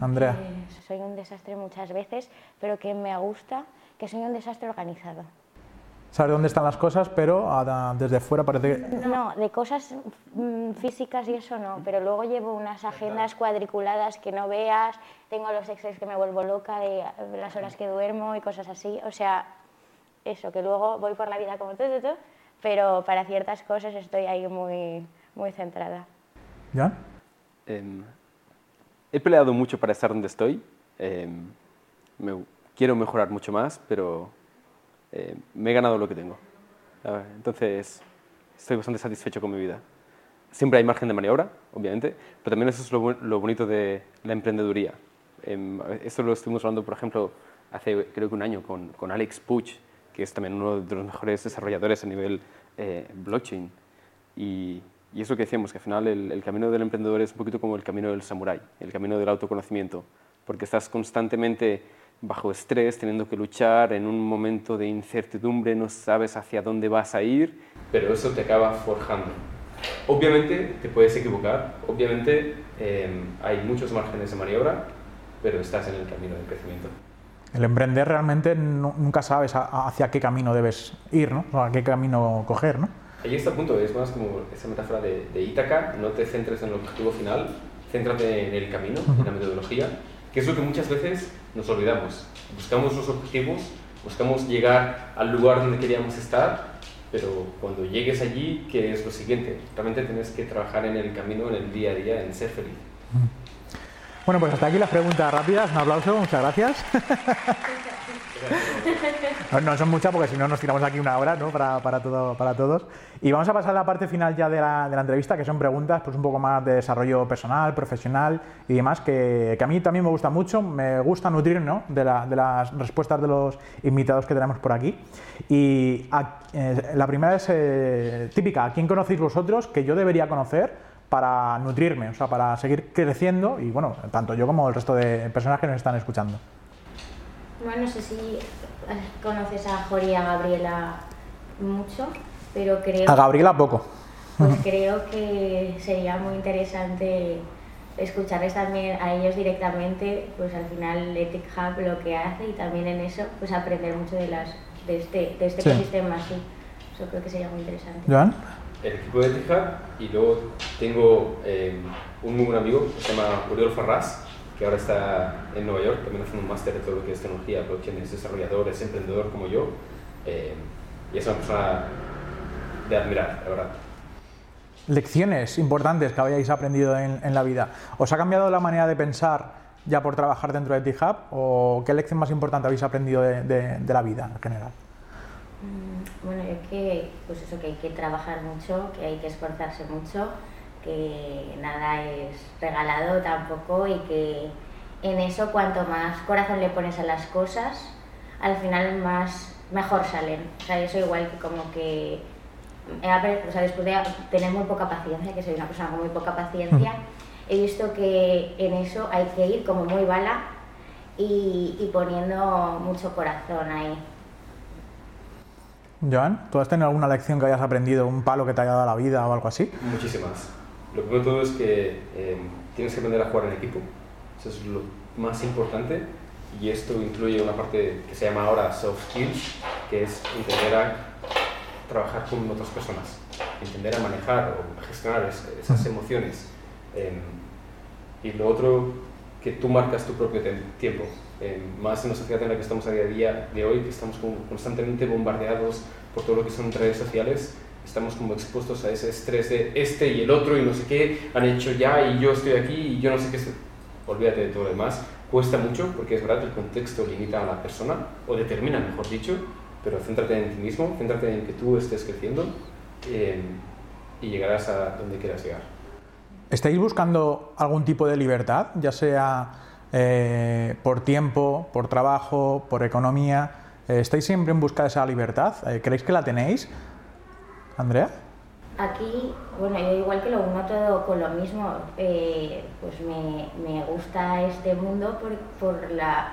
Andrea. Eh, soy un desastre muchas veces, pero que me gusta que soy un desastre organizado. Sabes dónde están las cosas, pero a- desde fuera parece que... No, de cosas mm, físicas y eso no, pero luego llevo unas agendas cuadriculadas que no veas, tengo los Excel que me vuelvo loca de las horas que duermo y cosas así. O sea, eso, que luego voy por la vida como tú, tú, tú, pero para ciertas cosas estoy ahí muy, muy centrada. ¿Joan? Em, he peleado mucho para estar donde estoy. em, me- quiero mejorar mucho más, pero eh, me he ganado lo que tengo. A ver, Entonces, estoy bastante satisfecho con mi vida. Siempre hay margen de maniobra, obviamente, pero también eso es lo, lo bonito de la emprendeduría. Em, esto lo estuvimos hablando, por ejemplo, hace creo que un año con, con Alex Puch, que es también uno de los mejores desarrolladores a nivel eh, blockchain. Y, y es lo que decíamos, que al final el, el camino del emprendedor es un poquito como el camino del samurái, el camino del autoconocimiento, porque estás constantemente bajo estrés, teniendo que luchar en un momento de incertidumbre, no sabes hacia dónde vas a ir, pero eso te acaba forjando. Obviamente te puedes equivocar, obviamente eh, hay muchos márgenes de maniobra, pero estás en el camino del crecimiento. el emprender realmente nunca sabes hacia qué camino debes ir, ¿no? O a qué camino coger, ¿no? Ahí está el punto, es más como esa metáfora de, de Ítaca, no te centres en el objetivo final, céntrate en el camino, en la metodología, que es lo que muchas veces nos olvidamos. Buscamos los objetivos, buscamos llegar al lugar donde queríamos estar, pero cuando llegues allí, ¿qué es lo siguiente? Realmente tienes que trabajar en el camino, en el día a día, en ser feliz. Bueno, pues hasta aquí las preguntas rápidas. Un aplauso, muchas gracias. No, son muchas porque si no nos tiramos aquí una hora ¿no? para, para, todo, para todos. Y vamos a pasar a la parte final ya de la, entrevista, que son preguntas pues un poco más de desarrollo personal, profesional y demás, que, a mí también me gusta mucho. Me gusta nutrir ¿no? de, las respuestas de los invitados que tenemos por aquí. Y eh, la primera es eh, típica. ¿A quién conocéis vosotros que yo debería conocer? para nutrirme, o sea, para seguir creciendo y bueno, tanto yo como el resto de personas que nos están escuchando. Bueno, no sé si conoces a Jori y a Gabriela mucho, pero creo... A Gabriela poco. Pues creo que sería muy interesante escucharles también a ellos directamente, pues al final Ethic Hub lo que hace y también en eso pues aprender mucho de, las, de este, de este ecosistema así. Eso creo que sería muy interesante. ¿Joan? el equipo de Etihad y luego tengo eh, un muy buen amigo que se llama Uriol Farras, que ahora está en Nueva York, también haciendo un máster de todo lo que es tecnología, blockchain, es desarrollador, es emprendedor como yo, eh, y es una persona de admirar, la verdad. Lecciones importantes que habéis aprendido en, en, la vida. ¿Os ha cambiado la manera de pensar ya por trabajar dentro de Etihad o qué lección más importante habéis aprendido de, de, de la vida en general? Mm, bueno, es que, pues eso, que hay que trabajar mucho, que hay que esforzarse mucho, que nada es regalado tampoco y que en eso cuanto más corazón le pones a las cosas, al final más mejor salen. O sea, eso igual que como que o sea, después de tener muy poca paciencia, que soy una persona con muy poca paciencia, he visto que en eso hay que ir como muy bala y, y poniendo mucho corazón ahí. Joan, ¿tú has tenido alguna lección que hayas aprendido, un palo que te haya dado la vida o algo así? Muchísimas. Lo primero de todo es que eh, tienes que aprender a jugar en equipo. Eso es lo más importante. Y esto incluye una parte que se llama ahora soft skills, que es entender a trabajar con otras personas, entender a manejar o gestionar esas emociones. Eh, y lo otro, que tú marcas tu propio tiempo. Eh, más en la sociedad en la que estamos a día a día de hoy, que estamos constantemente bombardeados por todo lo que son redes sociales, estamos como expuestos a ese estrés de este y el otro y no sé qué han hecho ya y yo estoy aquí y yo no sé qué. Olvídate de todo lo demás. Cuesta mucho porque es verdad que el contexto limita a la persona o determina, mejor dicho, pero céntrate en ti mismo, céntrate en que tú estés creciendo eh, y llegarás a donde quieras llegar. ¿Estáis buscando algún tipo de libertad, ya sea eh, por tiempo, por trabajo, por economía. Eh, ¿Estáis siempre en busca de esa libertad? Eh, ¿Creéis que la tenéis? Andrea. Aquí, bueno, yo igual que lo uno todo con lo mismo, pues me, me, gusta este mundo por, por la,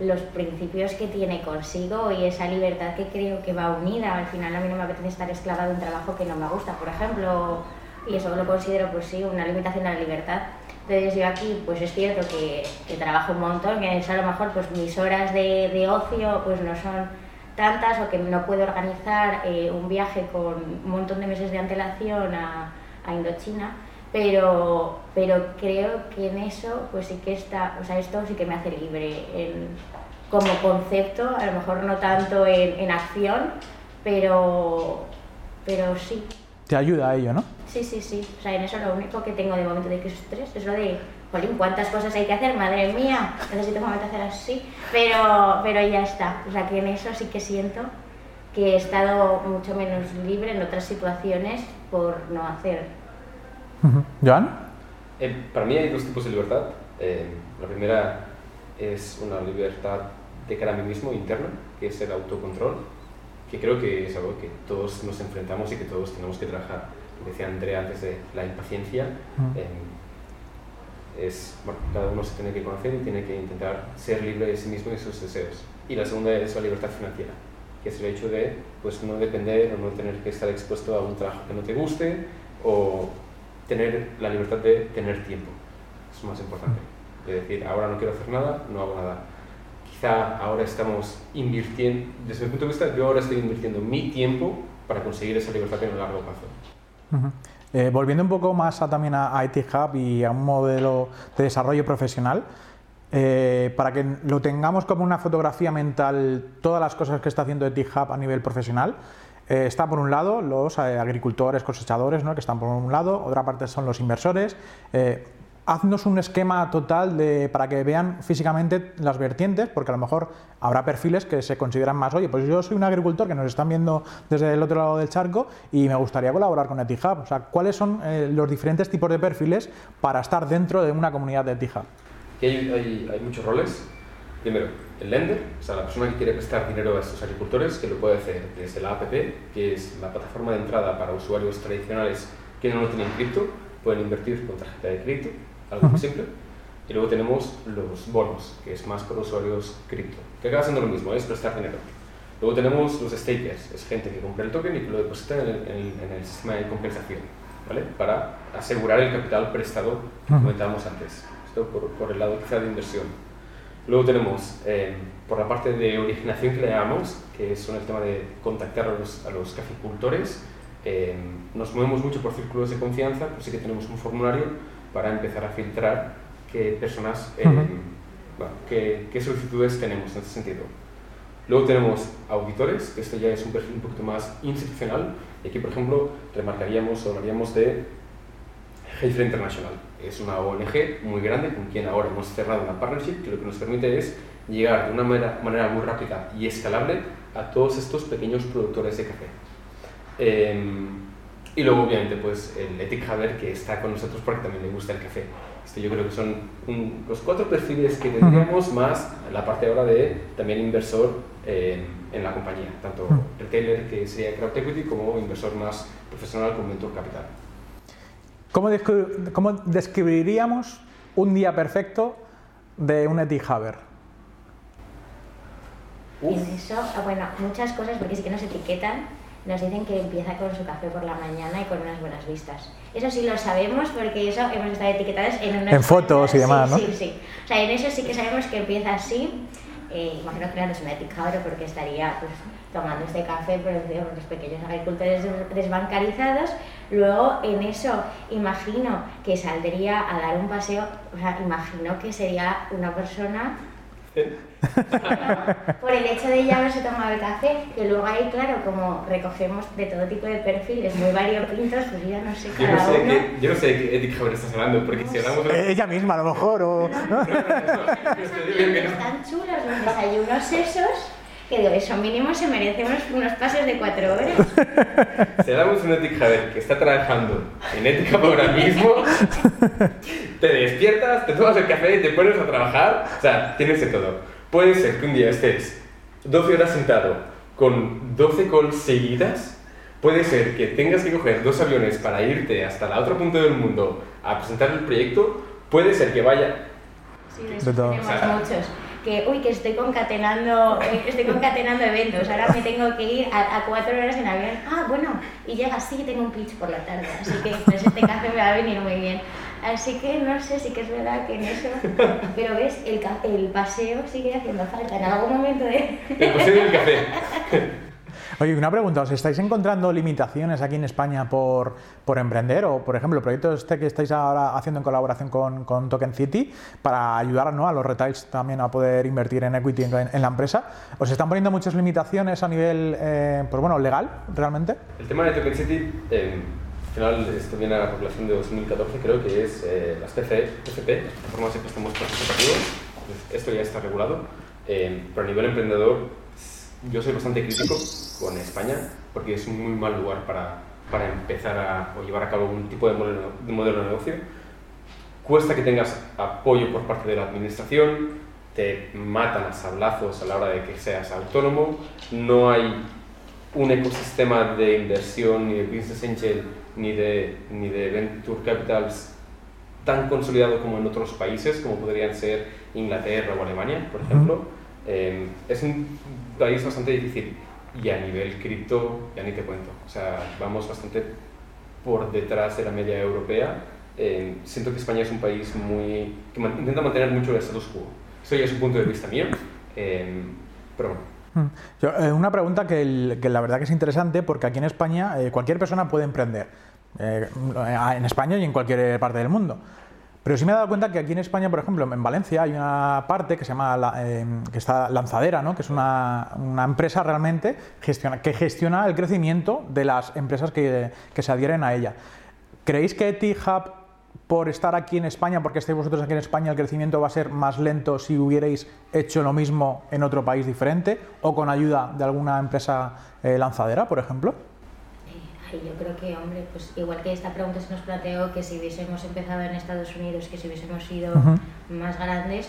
los principios que tiene consigo y esa libertad que creo que va unida. Al final a mí no me apetece estar esclava de un trabajo que no me gusta, por ejemplo, y eso lo considero pues sí una limitación a la libertad entonces yo aquí pues es cierto que, que trabajo un montón, que a lo mejor pues mis horas de, de, ocio pues no son tantas o que no puedo organizar eh, un viaje con un montón de meses de antelación a, a Indochina, pero, pero creo que en eso pues sí que está, o sea, esto sí que me hace libre en, como concepto, a lo mejor no tanto en, en acción, pero, pero sí. Te ayuda a ello, ¿no? Sí, sí, sí. O sea, en eso lo único que tengo de momento de que estrés es lo de, jolín, ¿cuántas cosas hay que hacer? Madre mía, necesito un momento hacer así. Pero, pero ya está. O sea, que en eso sí que siento que he estado mucho menos libre en otras situaciones por no hacer. ¿Joan? Eh, para mí hay dos tipos de libertad. Eh, la primera es una libertad de cara a mí mismo, interna, que es el autocontrol, que creo que es algo que todos nos enfrentamos y que todos tenemos que trabajar decía Andrea antes de la impaciencia, eh, es, bueno, cada uno se tiene que conocer y tiene que intentar ser libre de sí mismo y sus deseos. Y la segunda es la libertad financiera, que es el hecho de pues, no depender o no tener que estar expuesto a un trabajo que no te guste o tener la libertad de tener tiempo. Es más importante. De decir, ahora no quiero hacer nada, no hago nada. quizá ahora estamos invirtiendo, desde mi punto de vista, yo ahora estoy invirtiendo mi tiempo para conseguir esa libertad en el largo plazo. Eh, volviendo un poco más también a, IT Hub y a un modelo de desarrollo profesional, eh, para que lo tengamos como una fotografía mental, todas las cosas que está haciendo IT Hub a nivel profesional, eh, está por un lado los agricultores, cosechadores, ¿no? que están por un lado, otra parte son los inversores haznos un esquema total de, para que vean físicamente las vertientes, porque a lo mejor habrá perfiles que se consideran más, oye, pues yo soy un agricultor que nos están viendo desde el otro lado del charco y me gustaría colaborar con EtiHub. O sea, ¿cuáles son eh, los diferentes tipos de perfiles para estar dentro de una comunidad de EtiHub? Hay, hay, muchos roles. Primero, el lender, o sea, la persona que quiere prestar dinero a estos agricultores, que lo puede hacer desde la APP, que es la plataforma de entrada para usuarios tradicionales que no tienen cripto, pueden invertir con tarjeta de crédito algo muy simple. Y luego tenemos los bonos, que es más para usuarios cripto, que acaba siendo lo mismo, es prestar dinero. Luego tenemos los stakers, es gente que compra el token y que lo deposita en el, sistema de compensación, ¿vale? Para asegurar el capital prestado que comentábamos antes. Esto por, por, el lado quizá de inversión. Luego tenemos, eh, por la parte de originación que le llamamos, que son el tema de contactar a los, a los caficultores, eh, nos movemos mucho por círculos de confianza, pues sí que tenemos un formulario para empezar a filtrar qué personas, eh, qué, solicitudes tenemos en ese sentido. Luego tenemos auditores, que esto ya es un perfil un poquito más institucional. Y aquí, por ejemplo, remarcaríamos o hablaríamos de Heifer International. Es una ONG muy grande con quien ahora hemos cerrado una partnership que lo que nos permite es llegar de una manera, manera muy rápida y escalable a todos estos pequeños productores de café. Em, y luego, obviamente, pues el Ethic Haber que está con nosotros porque también le gusta el café. Este, yo creo que son los cuatro perfiles que tendríamos más la parte ahora de también inversor eh, en la compañía, tanto retailer que sería crowd equity como inversor más profesional como mentor capital. ¿Cómo, ¿Cómo, describiríamos un día perfecto de un Ethic Haber? En eso, ah, bueno, muchas cosas porque sí que nos etiquetan nos dicen que empieza con su café por la mañana y con unas buenas vistas. Eso sí lo sabemos porque eso hemos estado etiquetados en unas En fotos y demás, ¿no? Sí, sí. O sea, en eso sí que sabemos que empieza así. Eh, imagino que no es una etiqueta porque estaría pues, tomando este café por los pequeños agricultores desbancarizados. Luego, en eso, imagino que saldría a dar un paseo, o sea, imagino que sería una persona por el hecho de ya haberse tomado el café, que luego ahí, claro, como recogemos de todo tipo de perfiles muy variopintos, pues ya no sé cada yo no sé. Qué, yo no sé de qué Edith estás hablando, porque si hablamos... De... Ella misma, a lo mejor, o... Están chulos los desayunos esos que digo, eso mínimo se merece unos, pases de cuatro horas. Si hablamos de un Haber que está trabajando en ética ahora mismo, te despiertas, te tomas el café y te pones a trabajar, o sea, tienes de todo. Puede ser que un día estés 12 horas sentado con 12 calls seguidas, puede ser que tengas que coger dos aviones para irte hasta la otra punta del mundo a presentar el proyecto, puede ser que vaya... Sí, de tenemos muchos que, uy, que estoy concatenando, eh, estoy concatenando eventos, ahora me tengo que ir a, cuatro horas en avión. Ah, bueno, y llega, sí, tengo un pitch por la tarde, así que pues este café me va a venir muy bien. Así que no sé, sí que es verdad que en eso, pero ves, el, el paseo sigue haciendo falta en algún momento de... El paseo del café. Oye, una pregunta, ¿os estáis encontrando limitaciones aquí en España por, por emprender? O, por ejemplo, el proyecto este que estáis ahora haciendo en colaboración con, con Token City para ayudar ¿no? a los retails también a poder invertir en equity en, la empresa. ¿Os están poniendo muchas limitaciones a nivel eh, pues bueno, legal realmente? El tema de Token City, eh, final, esto viene a la regulación de 2014, creo que es eh, las TCE, TCP, las plataformas de préstamos participativos. Esto ya está regulado, eh, pero a nivel emprendedor yo soy bastante crítico con España porque es un muy mal lugar para, para empezar a o llevar a cabo un tipo de modelo, de modelo de negocio. Cuesta que tengas apoyo por parte de la administración, te matan a sablazos a la hora de que seas autónomo, no hay un ecosistema de inversión ni de business angel ni de, ni de venture capitals tan consolidado como en otros países, como podrían ser Inglaterra o Alemania, por ejemplo. Eh, es un país bastante difícil y a nivel cripto ya ni te cuento. O sea, vamos bastante por detrás de la media europea. Eh, siento que España es un país muy que intenta mantener mucho el status quo. Eso ya es un punto de vista mío, Em, pero bueno. Mm. Eh, una pregunta que, la verdad que es interesante porque aquí en España eh, cualquier persona puede emprender, eh, en España y en cualquier parte del mundo. Pero sí me he dado cuenta que aquí en España, por ejemplo, en Valencia hay una parte que se llama la- que está Lanzadera, ¿no? que es una, empresa realmente que gestiona el crecimiento de las empresas que, que se adhieren a ella. ¿Creéis que T-Hub, por estar aquí en España, porque estáis vosotros aquí en España, el crecimiento va a ser más lento si hubierais hecho lo mismo en otro país diferente o con ayuda de alguna empresa eh, lanzadera, por ejemplo? Eh, yo creo que, hombre, pues igual que esta pregunta se nos planteó que si hubiésemos empezado en Estados Unidos, que si hubiésemos sido más grandes,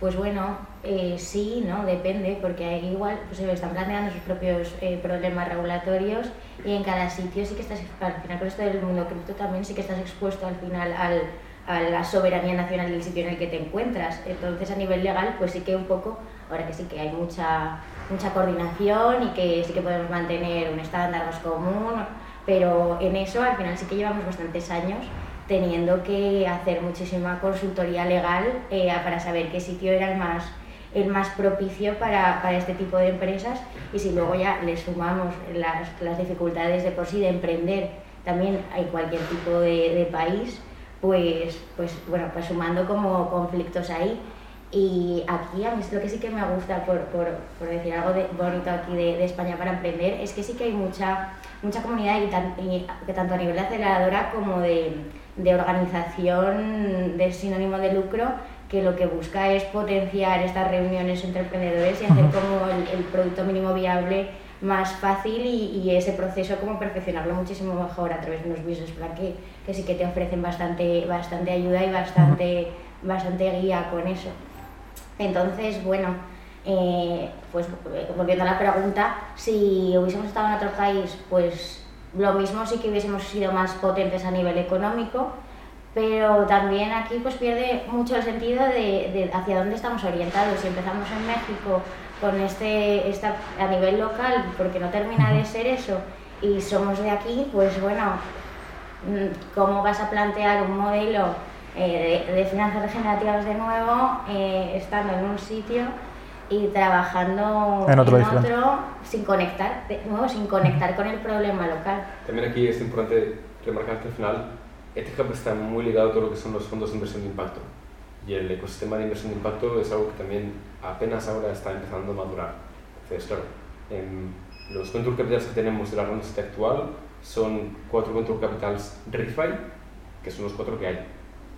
pues bueno, eh, sí, ¿no? Depende, porque ahí igual pues, se están planteando sus propios eh, problemas regulatorios y en cada sitio sí que estás, al final con esto del mundo cripto también sí que estás expuesto al final al, a la soberanía nacional del sitio en el que te encuentras. Entonces a nivel legal pues sí que un poco, ahora que sí que hay mucha, mucha coordinación y que sí que podemos mantener un estándar más común, pero en eso al final sí que llevamos bastantes años teniendo que hacer muchísima consultoría legal eh, para saber qué sitio era el más, el más propicio para, para este tipo de empresas y si luego ya le sumamos las, las dificultades de por sí de emprender también en cualquier tipo de, de país, pues, pues bueno, pues sumando como conflictos ahí. Y aquí a mí es lo que sí que me gusta, por, por, por decir algo de, bonito aquí de, de España para emprender, es que sí que hay mucha, mucha comunidad y, tan- y que tanto a nivel de aceleradora como de, de organización de sinónimo de lucro, que lo que busca es potenciar estas reuniones entre emprendedores y hacer como el, el producto mínimo viable más fácil y, y ese proceso como perfeccionarlo muchísimo mejor a través de unos business plan que, que sí que te ofrecen bastante, bastante ayuda y bastante, bastante guía con eso. Entonces, bueno, eh, pues volviendo a la pregunta, si hubiésemos estado en otro país, pues lo mismo sí que hubiésemos sido más potentes a nivel económico, pero también aquí pues pierde mucho el sentido de, de hacia dónde estamos orientados. Si empezamos en México con este, esta, a nivel local, porque no termina de ser eso, y somos de aquí, pues bueno, mm, ¿cómo vas a plantear un modelo eh, de, de finanzas regenerativas de nuevo, eh, estando en un sitio y trabajando En otro diferente. sin conectar, de nuevo, sin conectar con el problema local? También aquí es importante remarcar que al final Etihub está muy ligado a todo lo que son los fondos de inversión de impacto. Y el ecosistema de inversión de impacto es algo que también apenas ahora está empezando a madurar. Entonces, claro, em, los venture capitals que tenemos de la ronda actual son cuatro venture capitals ReFi, que son los cuatro que hay.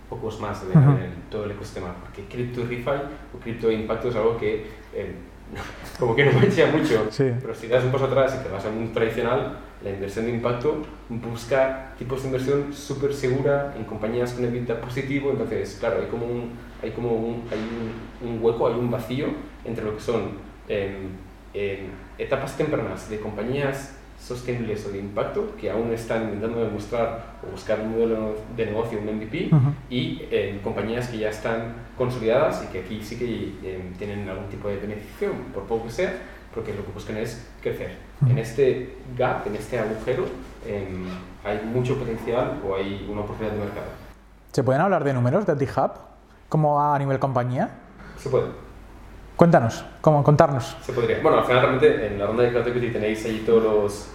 Pocos más de, Ujú. en todo el ecosistema. Porque cripto y ReFi o cripto impacto es algo que como que no mancha mucho. Sí. Pero si das un paso atrás y te vas al mundo tradicional, la inversión de impacto busca tipos de inversión súper segura en compañías con EBITDA positivo. Entonces, claro, hay como un, hay como un, hay un, un hueco, hay un vacío entre lo que son em, em, etapas tempranas de compañías sostenibles o de impacto que aún están intentando demostrar o buscar un modelo de negocio, un MVP, Ujú. y em, compañías que ya están consolidadas y que aquí sí que em, tienen algún tipo de beneficio, por poco que sea, porque lo que buscan es crecer. En este gap, en este agujero, em, hay mucho potencial o hay una oportunidad de mercado. ¿Se pueden hablar de números de T-Hub? ¿Cómo va a nivel compañía? Se puede, Cuéntanos, ¿cómo, contarnos. se podría. Bueno, al final realmente en la ronda de Crowd Equity tenéis ahí todos los,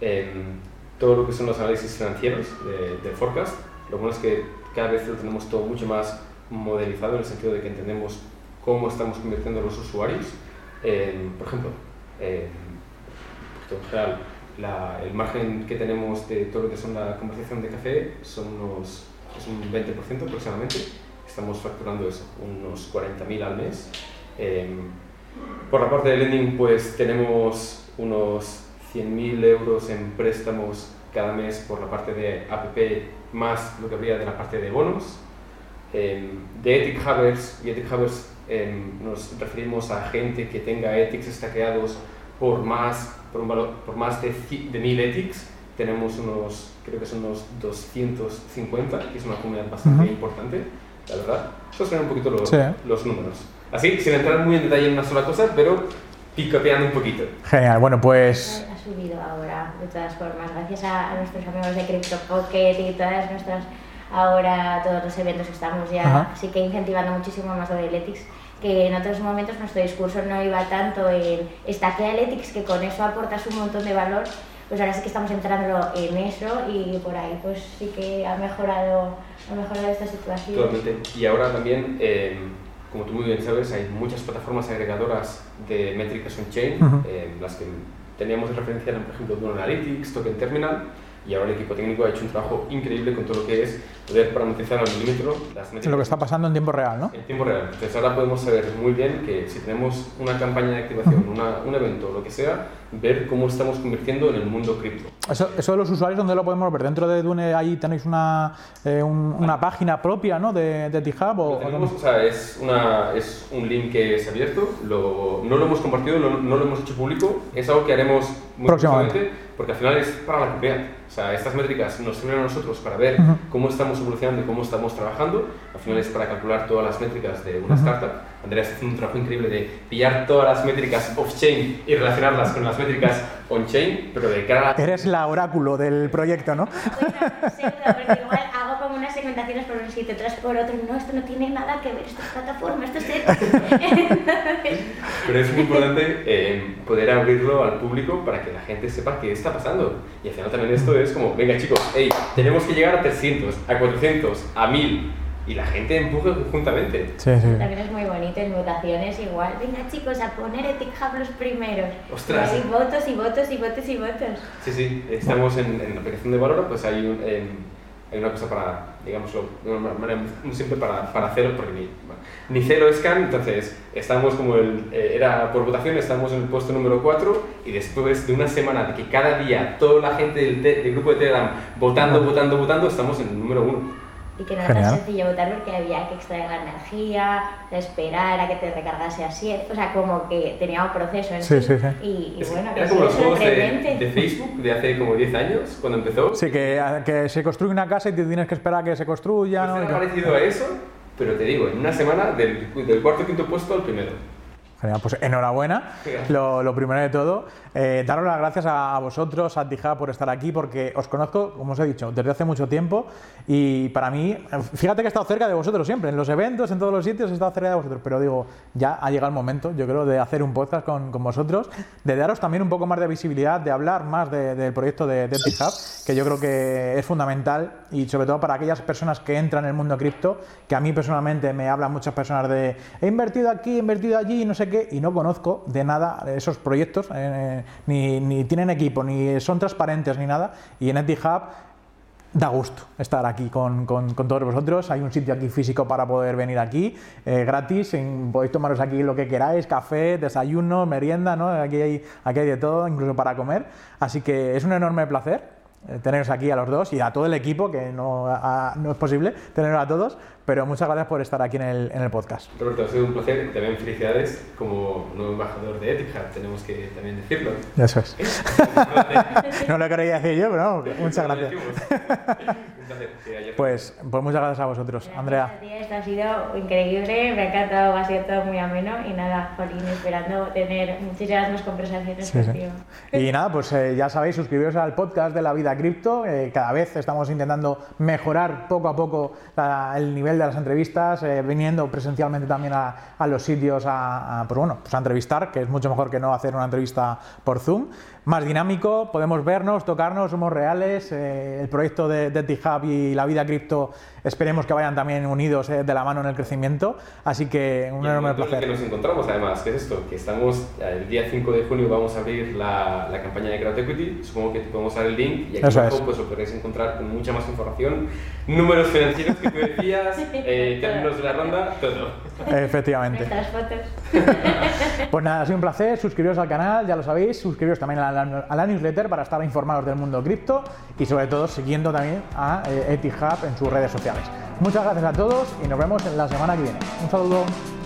em, todo lo que son los análisis financieros de, de forecast. Lo bueno es que cada vez lo tenemos todo mucho más modelizado en el sentido de que entendemos cómo estamos convirtiendo a los usuarios. Em, por ejemplo, em, en general, la- el margen que tenemos de todo lo que son la comercialización de café son unos, es un 20% aproximadamente. Estamos facturando eso, unos 40.000 al mes. Em, por la parte de lending, pues tenemos unos 100.000 euros en préstamos cada mes por la parte de APP, más lo que habría de la parte de bonos. Em, de Ethic Havers, y Ethic Havers em, nos referimos a gente que tenga ethics stackeados por más, por un valor, por más de, de 1000 ethics. Tenemos unos, creo que son unos 250, que es una comunidad bastante Ujú. importante, la verdad. Estos son un poquito los, Sí. los números. Así, sin entrar muy en detalle en una sola cosa, pero picoteando un poquito. Genial, bueno, pues Ha subido ahora, de todas formas, gracias a, nuestros amigos de CryptoPocket y todas nuestras, ahora todos los eventos que estamos ya, Ajá. sí que incentivando muchísimo más lo del ethics. que en otros momentos nuestro discurso no iba tanto en estaquea el ethics, que con eso aportas un montón de valor, pues ahora sí que estamos entrando en eso y por ahí pues sí que ha mejorado, ha mejorado esta situación. Totalmente. Y ahora también, eh, como tú muy bien sabes, hay muchas plataformas agregadoras de métricas on-chain, eh, las que teníamos de referencia eran, por ejemplo, Dune Analytics, Token Terminal, y ahora el equipo técnico ha hecho un trabajo increíble con todo lo que es poder parametrizar al milímetro las métricas. Lo que está pasando en tiempo real, ¿no? En tiempo real. Entonces ahora podemos saber muy bien que si tenemos una campaña de activación, una, un evento, lo que sea, ver cómo estamos convirtiendo en el mundo cripto. Eso, eso de los usuarios, ¿dónde lo podemos ver? ¿Dentro de Dune ahí tenéis una, eh, un, una página propia ¿no? de, de T-Hub? Lo O, tenemos, o sea, es, una, es un link que es abierto, lo, no lo hemos compartido, no, no lo hemos hecho público, es algo que haremos muy Próximamente. Porque al final es para la comunidad. O sea, estas métricas nos sirven a nosotros para ver cómo estamos evolucionando y cómo estamos trabajando. Al final es para calcular todas las métricas de una startup. Andrea está haciendo un trabajo increíble de pillar todas las métricas off-chain y relacionarlas con las métricas on-chain, pero de cara a... Eres la oráculo del proyecto, ¿no? Bueno, seguro, porque igual segmentaciones por un sitio, otras por otro. No, esto no tiene nada que ver, esto es plataforma, esto es Pero es muy importante eh, poder abrirlo al público para que la gente sepa qué está pasando. Y al final también esto es como, venga chicos, hey, tenemos que llegar a 300, a 400, a 1000. Y la gente empuje conjuntamente. Sí, sí. También es muy bonito en votaciones igual. Venga chicos, a poner Ethic Hub los primeros. Ostras. Y hay votos y votos y votos y votos. Sí, sí, estamos en, en la aplicación de Valora, pues hay, un, em, hay una cosa para, digámoslo, una manera muy simple para, para cero, porque ni, ni cero es can, entonces estamos como el, eh, era por votación, estamos en el puesto número 4 y después de una semana de que cada día toda la gente del, te- del grupo de Telegram votando, votando, votando, estamos en el número 1. Y que no era tan sencillo votar porque había que extraer la energía, esperar a que te recargase así. O sea, como que tenía un proceso en Sí, sí. sí, sí. Y, y Es- bueno, que era sí, como es los juegos de, de Facebook de hace como 10 años, cuando empezó. Sí, que, que se construye una casa y te tienes que esperar a que se construya, Pues ¿no? era parecido a eso, pero te digo, en una semana del, del cuarto o quinto puesto al primero. Genial, pues enhorabuena. Lo, lo primero de todo, eh, daros las gracias a, a vosotros, a Tija, por estar aquí, porque os conozco, como os he dicho, desde hace mucho tiempo. Y para mí, fíjate que he estado cerca de vosotros siempre, en los eventos, en todos los sitios he estado cerca de vosotros, pero digo, ya ha llegado el momento, yo creo, de hacer un podcast con, con vosotros, de daros también un poco más de visibilidad, de hablar más de- del proyecto de, de Hub, que yo creo que es fundamental y sobre todo para aquellas personas que entran en el mundo cripto, que a mí personalmente me hablan muchas personas de he invertido aquí, he invertido allí, no sé y no conozco de nada esos proyectos, eh, ni, ni tienen equipo, ni son transparentes, ni nada, y en Etihub Da gusto estar aquí con, con- con todos vosotros. Hay un sitio aquí físico para poder venir aquí, eh, gratis. en- podéis tomaros aquí lo que queráis, café, desayuno, merienda, ¿no? Aquí hay, aquí hay de todo, incluso para comer. Así que es un enorme placer eh, teneros aquí a los dos y a todo el equipo, que no, a- no es posible teneros a todos, pero muchas gracias por estar aquí en el, en el podcast. Roberto, ha sido un placer y también felicidades como nuevo embajador de Etihad, tenemos que también decirlo. Eso es. No lo quería decir yo, pero no, muchas gracias. Pues, pues muchas gracias a vosotros, Andrea. Gracias a ti, Esto ha sido increíble, me ha encantado, ha sido todo muy ameno y nada, Jolín, esperando tener muchísimas más conversaciones Sí, sí. contigo. Y nada, pues eh, ya sabéis, suscribiros al podcast de la vida cripto. eh, cada vez estamos intentando mejorar poco a poco la- el nivel de las entrevistas, eh, viniendo presencialmente también a, a los sitios a, a, pues bueno, pues a entrevistar, que es mucho mejor que no hacer una entrevista por Zoom. Más dinámico, podemos vernos, tocarnos, somos reales. eh, el proyecto de, de T-Hub y la vida cripto esperemos que vayan también unidos eh, de la mano en el crecimiento. Así que un Y enorme placer. que nos encontramos, además, ¿qué es esto? Que estamos, el día 5 de junio vamos a abrir la, la campaña de Crowd Equity, supongo que te podemos dar el link y aquí Eso abajo es. pues lo podréis encontrar con mucha más información, números financieros que tú decías, eh, términos de la ronda, todo. Efectivamente. Pues nada, ha sido un placer. Suscribiros al canal, ya lo sabéis. Suscribiros también a a la newsletter para estar informados del mundo cripto y sobre todo siguiendo también a eh, Etihub en sus redes sociales. Muchas gracias a todos y nos vemos en la semana que viene. Un saludo.